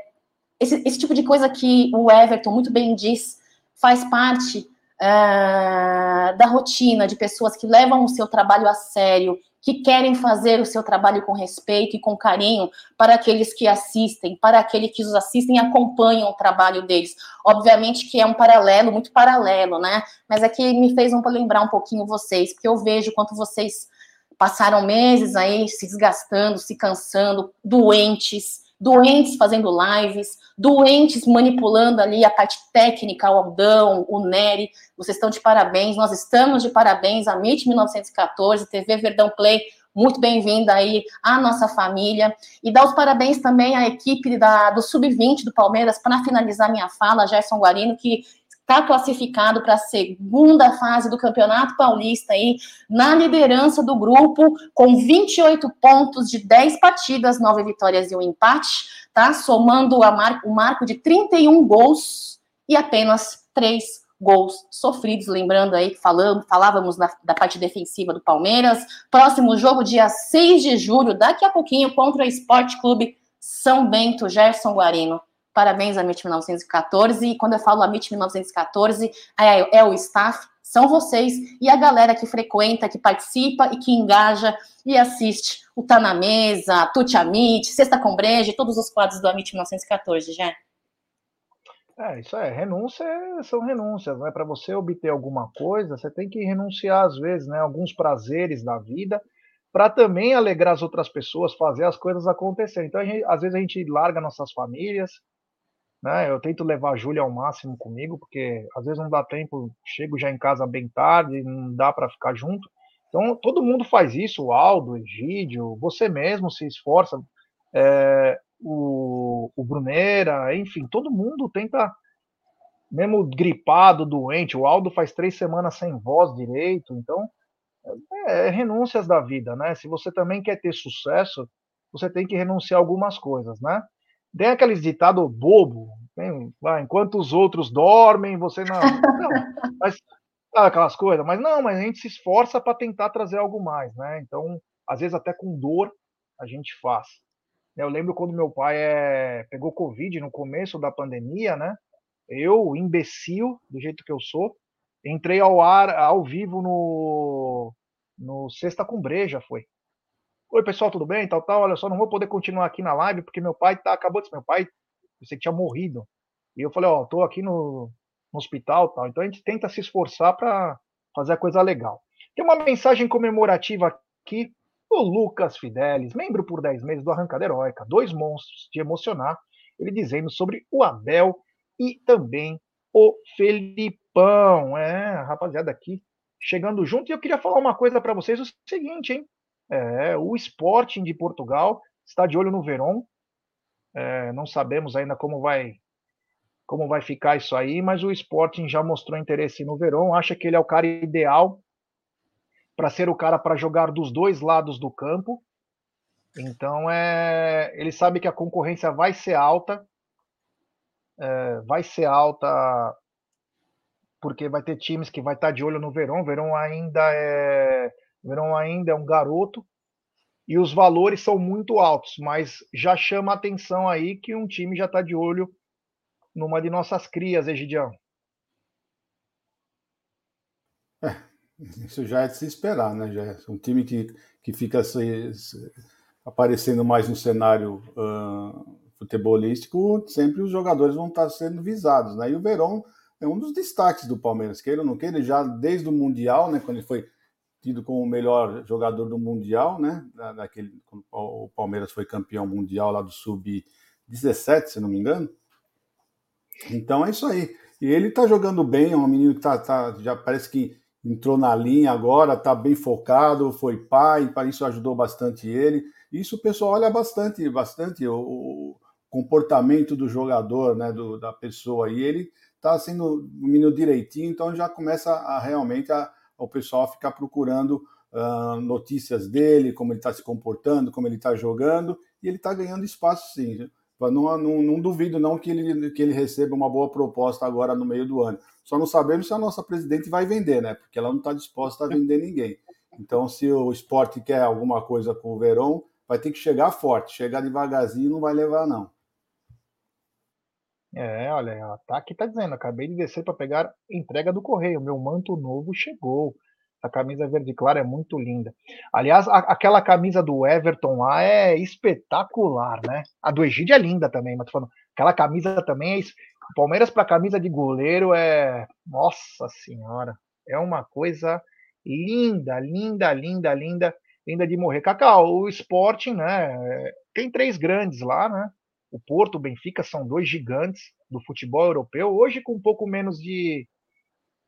esse, esse tipo de coisa que o Everton muito bem diz faz parte é, da rotina de pessoas que levam o seu trabalho a sério, que querem fazer o seu trabalho com respeito e com carinho para aqueles que assistem, para aqueles que os assistem e acompanham o trabalho deles. Obviamente que é um paralelo, muito paralelo, né? Mas é que me fez um lembrar um pouquinho vocês, porque eu vejo quanto vocês passaram meses aí se desgastando, se cansando, doentes, doentes fazendo lives, doentes manipulando ali a parte técnica, o Aldão, o Nery, vocês estão de parabéns, nós estamos de parabéns, a MIT 1914, TV Verdão Play, muito bem-vinda aí à nossa família, e dar os parabéns também à equipe da, do Sub-20 do Palmeiras, para finalizar minha fala, Gerson Guarino, que está classificado para a segunda fase do Campeonato Paulista aí, na liderança do grupo, com 28 pontos de 10 partidas, 9 vitórias e um empate, tá? Somando mar o marco de 31 gols e apenas 3 gols sofridos, lembrando aí que falamos, falávamos na, da parte defensiva do Palmeiras. Próximo jogo, dia 6 de julho, daqui a pouquinho, contra o Esporte Clube São Bento, Gerson Guarino. Parabéns a MIT 1914. E quando eu falo a MIT 1914, é, é o staff, são vocês e a galera que frequenta, que participa e que engaja e assiste o Tá na Mesa, Tuti Amit, Sexta com Breja, todos os quadros do Amit 1914, já. É, isso é, renúncia são renúncias, né? Para você obter alguma coisa, você tem que renunciar às vezes, né? Alguns prazeres da vida, para também alegrar as outras pessoas, fazer as coisas acontecerem. Então, gente, às vezes a gente larga nossas famílias, né? Eu tento levar a Júlia ao máximo comigo, porque às vezes não dá tempo, chego já em casa bem tarde, não dá para ficar junto. Então, todo mundo faz isso, o Aldo, o Egídio, você mesmo se esforça, é, o, o enfim, todo mundo tenta, mesmo gripado, doente, o Aldo faz três semanas sem voz direito, então, é, é renúncias da vida, né? Se você também quer ter sucesso, você tem que renunciar a algumas coisas, né? Tem aqueles ditado bobo, tem, ah, enquanto os outros dormem, você não. não mas aquelas coisas, mas não, mas a gente se esforça para tentar trazer algo mais, né? Então, às vezes até com dor a gente faz. Eu lembro quando meu pai é, pegou Covid no começo da pandemia, né? Eu, imbecil, do jeito que eu sou, entrei ao ar, ao vivo no, no Sexta com Breja, foi. Oi, pessoal, tudo bem? Tal, tal. Olha só, não vou poder continuar aqui na live porque meu pai tá, acabou de. Meu pai, você tinha morrido. E eu falei, ó, tô aqui no, no hospital tal. Então a gente tenta se esforçar para fazer a coisa legal. Tem uma mensagem comemorativa aqui do Lucas Fidelis, membro por 10 meses do Arrancada Heróica, dois monstros de emocionar, ele dizendo sobre o Abel e também o Felipão. É, rapaziada aqui chegando junto. E eu queria falar uma coisa para vocês: o seguinte, hein? É, o Sporting de Portugal está de olho no Verón. É, não sabemos ainda como vai como vai ficar isso aí, mas o Sporting já mostrou interesse no Verón, acha que ele é o cara ideal para ser o cara para jogar dos dois lados do campo. Então é, ele sabe que a concorrência vai ser alta, é, vai ser alta porque vai ter times que vai estar tá de olho no Verón. Verón ainda é, o Verón ainda é um garoto e os valores são muito altos, mas já chama atenção aí que um time já está de olho numa de nossas crias, Egidião. É, isso já é de se esperar, né? Já é um time que, que fica se, se, aparecendo mais no cenário uh, futebolístico, sempre os jogadores vão estar sendo visados, né? E o Verón é um dos destaques do Palmeiras, queira ou não queira, já desde o Mundial, né? Quando ele foi tido como o melhor jogador do Mundial, né? Daquele, o Palmeiras foi campeão mundial lá do Sub-17, se não me engano. Então é isso aí. E ele tá jogando bem, é um menino que tá, tá, já parece que entrou na linha agora, tá bem focado, foi pai, para isso ajudou bastante ele. Isso o pessoal olha bastante, bastante o, o comportamento do jogador, né, do, da pessoa. E ele tá sendo um menino direitinho, então já começa a realmente a, o pessoal ficar procurando uh, notícias dele, como ele está se comportando, como ele está jogando, e ele está ganhando espaço sim. Não, não, não, duvido não que ele, que ele receba uma boa proposta agora no meio do ano. Só não sabemos se a nossa presidente vai vender, né? Porque ela não está disposta a vender ninguém. Então, se o esporte quer alguma coisa com o Verão, vai ter que chegar forte. Chegar devagarzinho não vai levar, não. É, olha, tá aqui tá dizendo, acabei de descer para pegar entrega do correio, meu manto novo chegou. A camisa verde clara é muito linda. Aliás, a, aquela camisa do Everton lá é espetacular, né? A do Egídio é linda também, mas tô falando, aquela camisa também é. Palmeiras para camisa de goleiro é. Nossa Senhora! É uma coisa linda, linda, linda, linda, linda de morrer. Cacau, o Sporting, né? Tem três grandes lá, né? O Porto, o Benfica são dois gigantes do futebol europeu. Hoje, com um pouco menos de,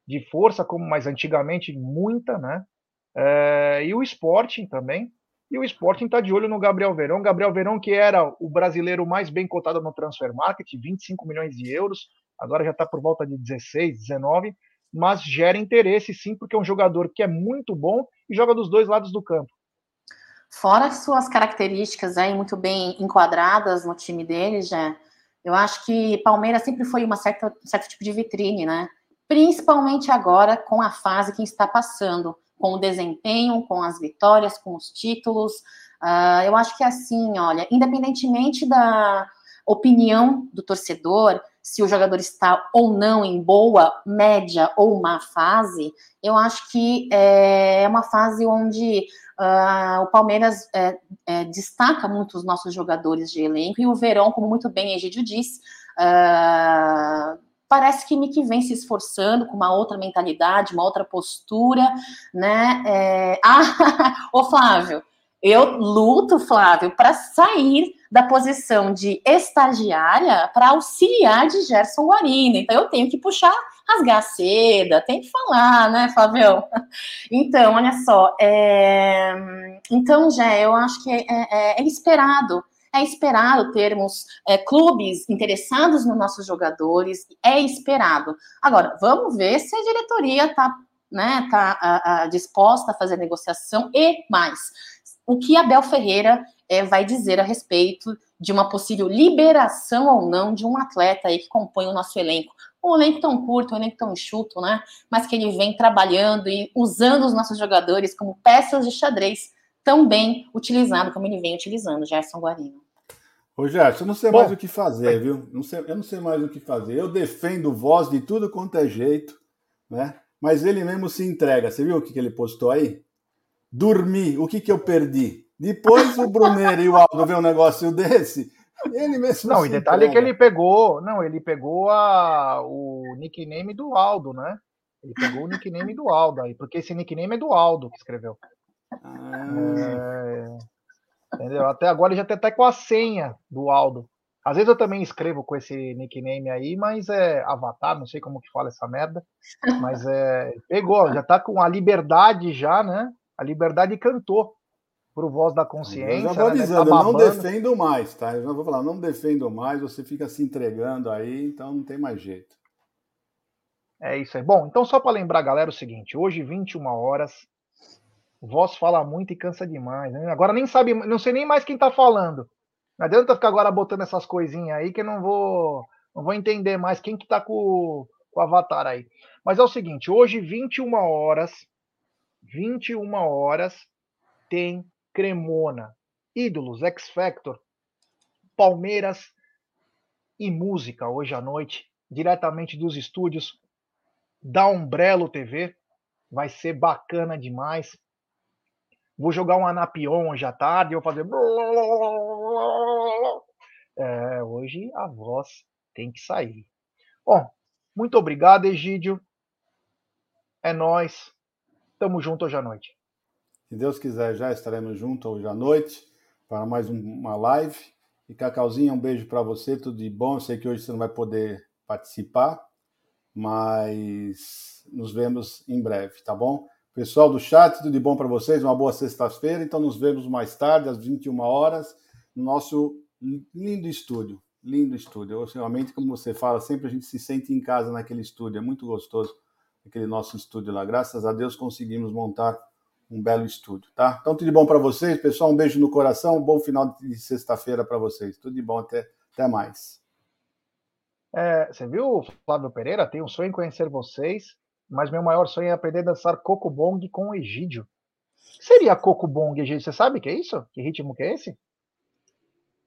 de força, como mais antigamente, muita, né? É, e o Sporting também. E o Sporting está de olho no Gabriel Verão. Gabriel Verão, que era o brasileiro mais bem cotado no transfer market, 25 milhões de euros, agora já está por volta de 16, 19, mas gera interesse sim, porque é um jogador que é muito bom e joga dos dois lados do campo. Fora suas características aí muito bem enquadradas no time dele, já, eu acho que Palmeiras sempre foi uma certa, um certo tipo de vitrine, né? principalmente agora com a fase que está passando, com o desempenho, com as vitórias, com os títulos. Uh, eu acho que assim, olha, independentemente da opinião do torcedor, se o jogador está ou não em boa, média ou má fase, eu acho que é uma fase onde uh, o Palmeiras é, é, destaca muito os nossos jogadores de elenco e o Verão, como muito bem Egídio disse, uh, parece que Nick vem se esforçando com uma outra mentalidade, uma outra postura, né? É... Ah, ô Flávio, eu luto, Flávio, para sair da posição de estagiária para auxiliar de Gerson Guarino. Então eu tenho que puxar, rasgar a seda, tem que falar, né, Flávio? Então, olha só, é... então, já eu acho que é, é, é esperado é esperado termos é, clubes interessados nos nossos jogadores, é esperado. Agora, vamos ver se a diretoria está né, tá, disposta a fazer negociação e mais. O que Abel Ferreira é, vai dizer a respeito de uma possível liberação ou não de um atleta aí que compõe o nosso elenco. Um elenco tão curto, um elenco tão enxuto, né? Mas que ele vem trabalhando e usando os nossos jogadores como peças de xadrez tão bem utilizado como ele vem utilizando, Gerson Guarino. Ô, Gerson, eu não sei Bom, mais o que fazer, viu? Não sei, eu não sei mais o que fazer. Eu defendo voz de tudo quanto é jeito, né? Mas ele mesmo se entrega. Você viu o que, que ele postou aí? Dormi, o que, que eu perdi? Depois o Brunner e o Aldo vê um negócio desse, ele mesmo. Não, e detalhe é que ele pegou. Não, ele pegou a, o nickname do Aldo, né? Ele pegou o nickname do Aldo aí, porque esse nickname é do Aldo que escreveu. Ah. É, entendeu? Até agora ele já tem até com a senha do Aldo. Às vezes eu também escrevo com esse nickname aí, mas é Avatar, não sei como que fala essa merda. Mas é. Pegou, já tá com a liberdade já, né? A liberdade cantou pro Voz da Consciência. Eu já vou né, avisando, tá eu não defendo mais, tá? Eu já vou falar, não defendo mais, você fica se entregando aí, então não tem mais jeito. É isso aí. Bom, então só para lembrar, galera, o seguinte: hoje, 21 horas, voz fala muito e cansa demais. Né? Agora nem sabe, não sei nem mais quem tá falando. Não adianta ficar agora botando essas coisinhas aí que eu não vou, não vou entender mais quem que tá com, com o avatar aí. Mas é o seguinte: hoje, 21 horas, 21 horas, tem Cremona, Ídolos, X Factor, Palmeiras e música hoje à noite, diretamente dos estúdios da Umbrello TV. Vai ser bacana demais. Vou jogar um Anapion hoje à tarde, vou fazer. É, hoje a voz tem que sair. Bom, muito obrigado, Egídio. É nós. Tamo junto hoje à noite. Se Deus quiser, já estaremos juntos hoje à noite para mais uma live. E Cacauzinha, um beijo para você, tudo de bom. Eu sei que hoje você não vai poder participar, mas nos vemos em breve, tá bom? Pessoal do chat, tudo de bom para vocês, uma boa sexta-feira. Então nos vemos mais tarde, às 21 horas, no nosso lindo estúdio. Lindo estúdio. Eu, realmente, como você fala, sempre a gente se sente em casa naquele estúdio. É muito gostoso aquele nosso estúdio lá. Graças a Deus conseguimos montar um belo estúdio, tá? Então, tudo de bom para vocês, pessoal. Um beijo no coração, um bom final de sexta-feira para vocês. Tudo de bom, até, até mais. É, você viu, Flávio Pereira? Tenho um sonho em conhecer vocês, mas meu maior sonho é aprender a dançar coco bong com o Egídio. Seria coco bong, Egídio? Você sabe o que é isso? Que ritmo que é esse?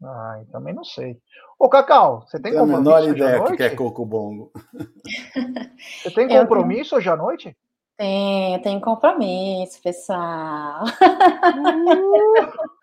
Ah, também não sei. Ô, Cacau, você tem Tenho compromisso a menor ideia que é coco bongo. Você tem compromisso hoje à noite? Tenho, tenho compromisso, pessoal.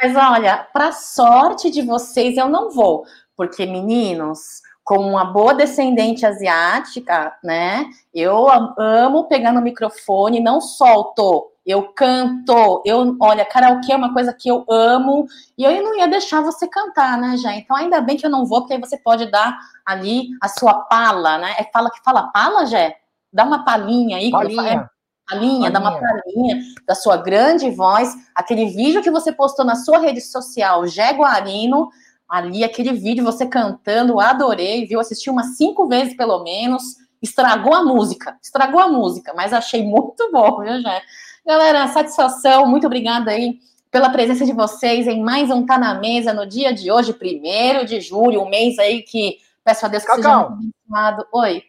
Mas olha, para sorte de vocês, eu não vou, porque meninos, como uma boa descendente asiática, né? Eu amo pegar no microfone, não solto, eu canto. Eu, olha, karaokê é uma coisa que eu amo e eu não ia deixar você cantar, né, já? Então ainda bem que eu não vou, porque aí você pode dar ali a sua pala, né? É fala que fala pala, Jé? dá uma palhinha aí. Palhinha. Palhinha, dá uma palhinha da sua grande voz, aquele vídeo que você postou na sua rede social, Jaguarino, ali aquele vídeo você cantando, adorei, viu? Assisti umas cinco vezes pelo menos, estragou a música, estragou a música, mas achei muito bom, viu, Jé? Galera, satisfação, muito obrigada aí pela presença de vocês em mais um Tá na Mesa no dia de hoje, primeiro de julho, um mês aí que peço a Deus que Cacau. seja. Oi.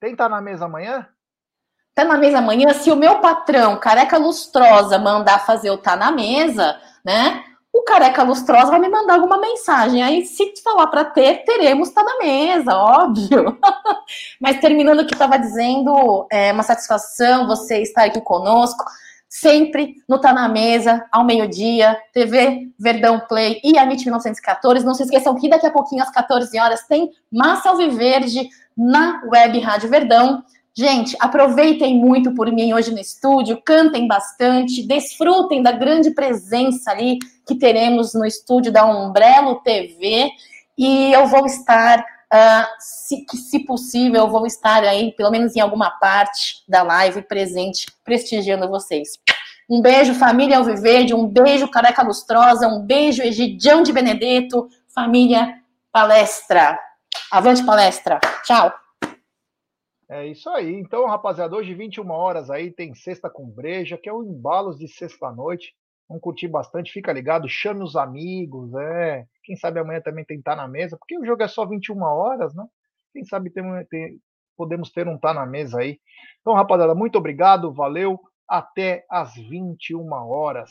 Tem tá na mesa amanhã? Tá na mesa amanhã. Se o meu patrão, careca lustrosa, mandar fazer o tá na mesa, né? O careca lustrosa vai me mandar alguma mensagem. Aí, se falar para ter, teremos tá na mesa, óbvio. Mas terminando o que estava dizendo, é uma satisfação você estar aqui conosco sempre no Tá Na Mesa, ao meio-dia, TV Verdão Play e a MIT 1914. Não se esqueçam que daqui a pouquinho, às 14 horas, tem Massa Alviverde na Web Rádio Verdão. Gente, aproveitem muito por mim hoje no estúdio, cantem bastante, desfrutem da grande presença ali que teremos no estúdio da Umbrello TV. E eu vou estar, uh, se, se possível, eu vou estar aí, pelo menos em alguma parte da live, presente, prestigiando vocês. Um beijo, família Alviverde, um beijo, Careca Lustrosa, um beijo, Egidião de Benedetto, família Palestra. Avante palestra. Tchau. É isso aí. Então, rapaziada, hoje 21 horas aí tem sexta com breja, que é o embalos de sexta-noite. Vamos curtir bastante, fica ligado, chame os amigos, é. Quem sabe amanhã também tentar na mesa, porque o jogo é só 21 horas, né? Quem sabe tem, tem, podemos ter um tá na mesa aí. Então, rapaziada, muito obrigado, valeu. Até às 21 horas.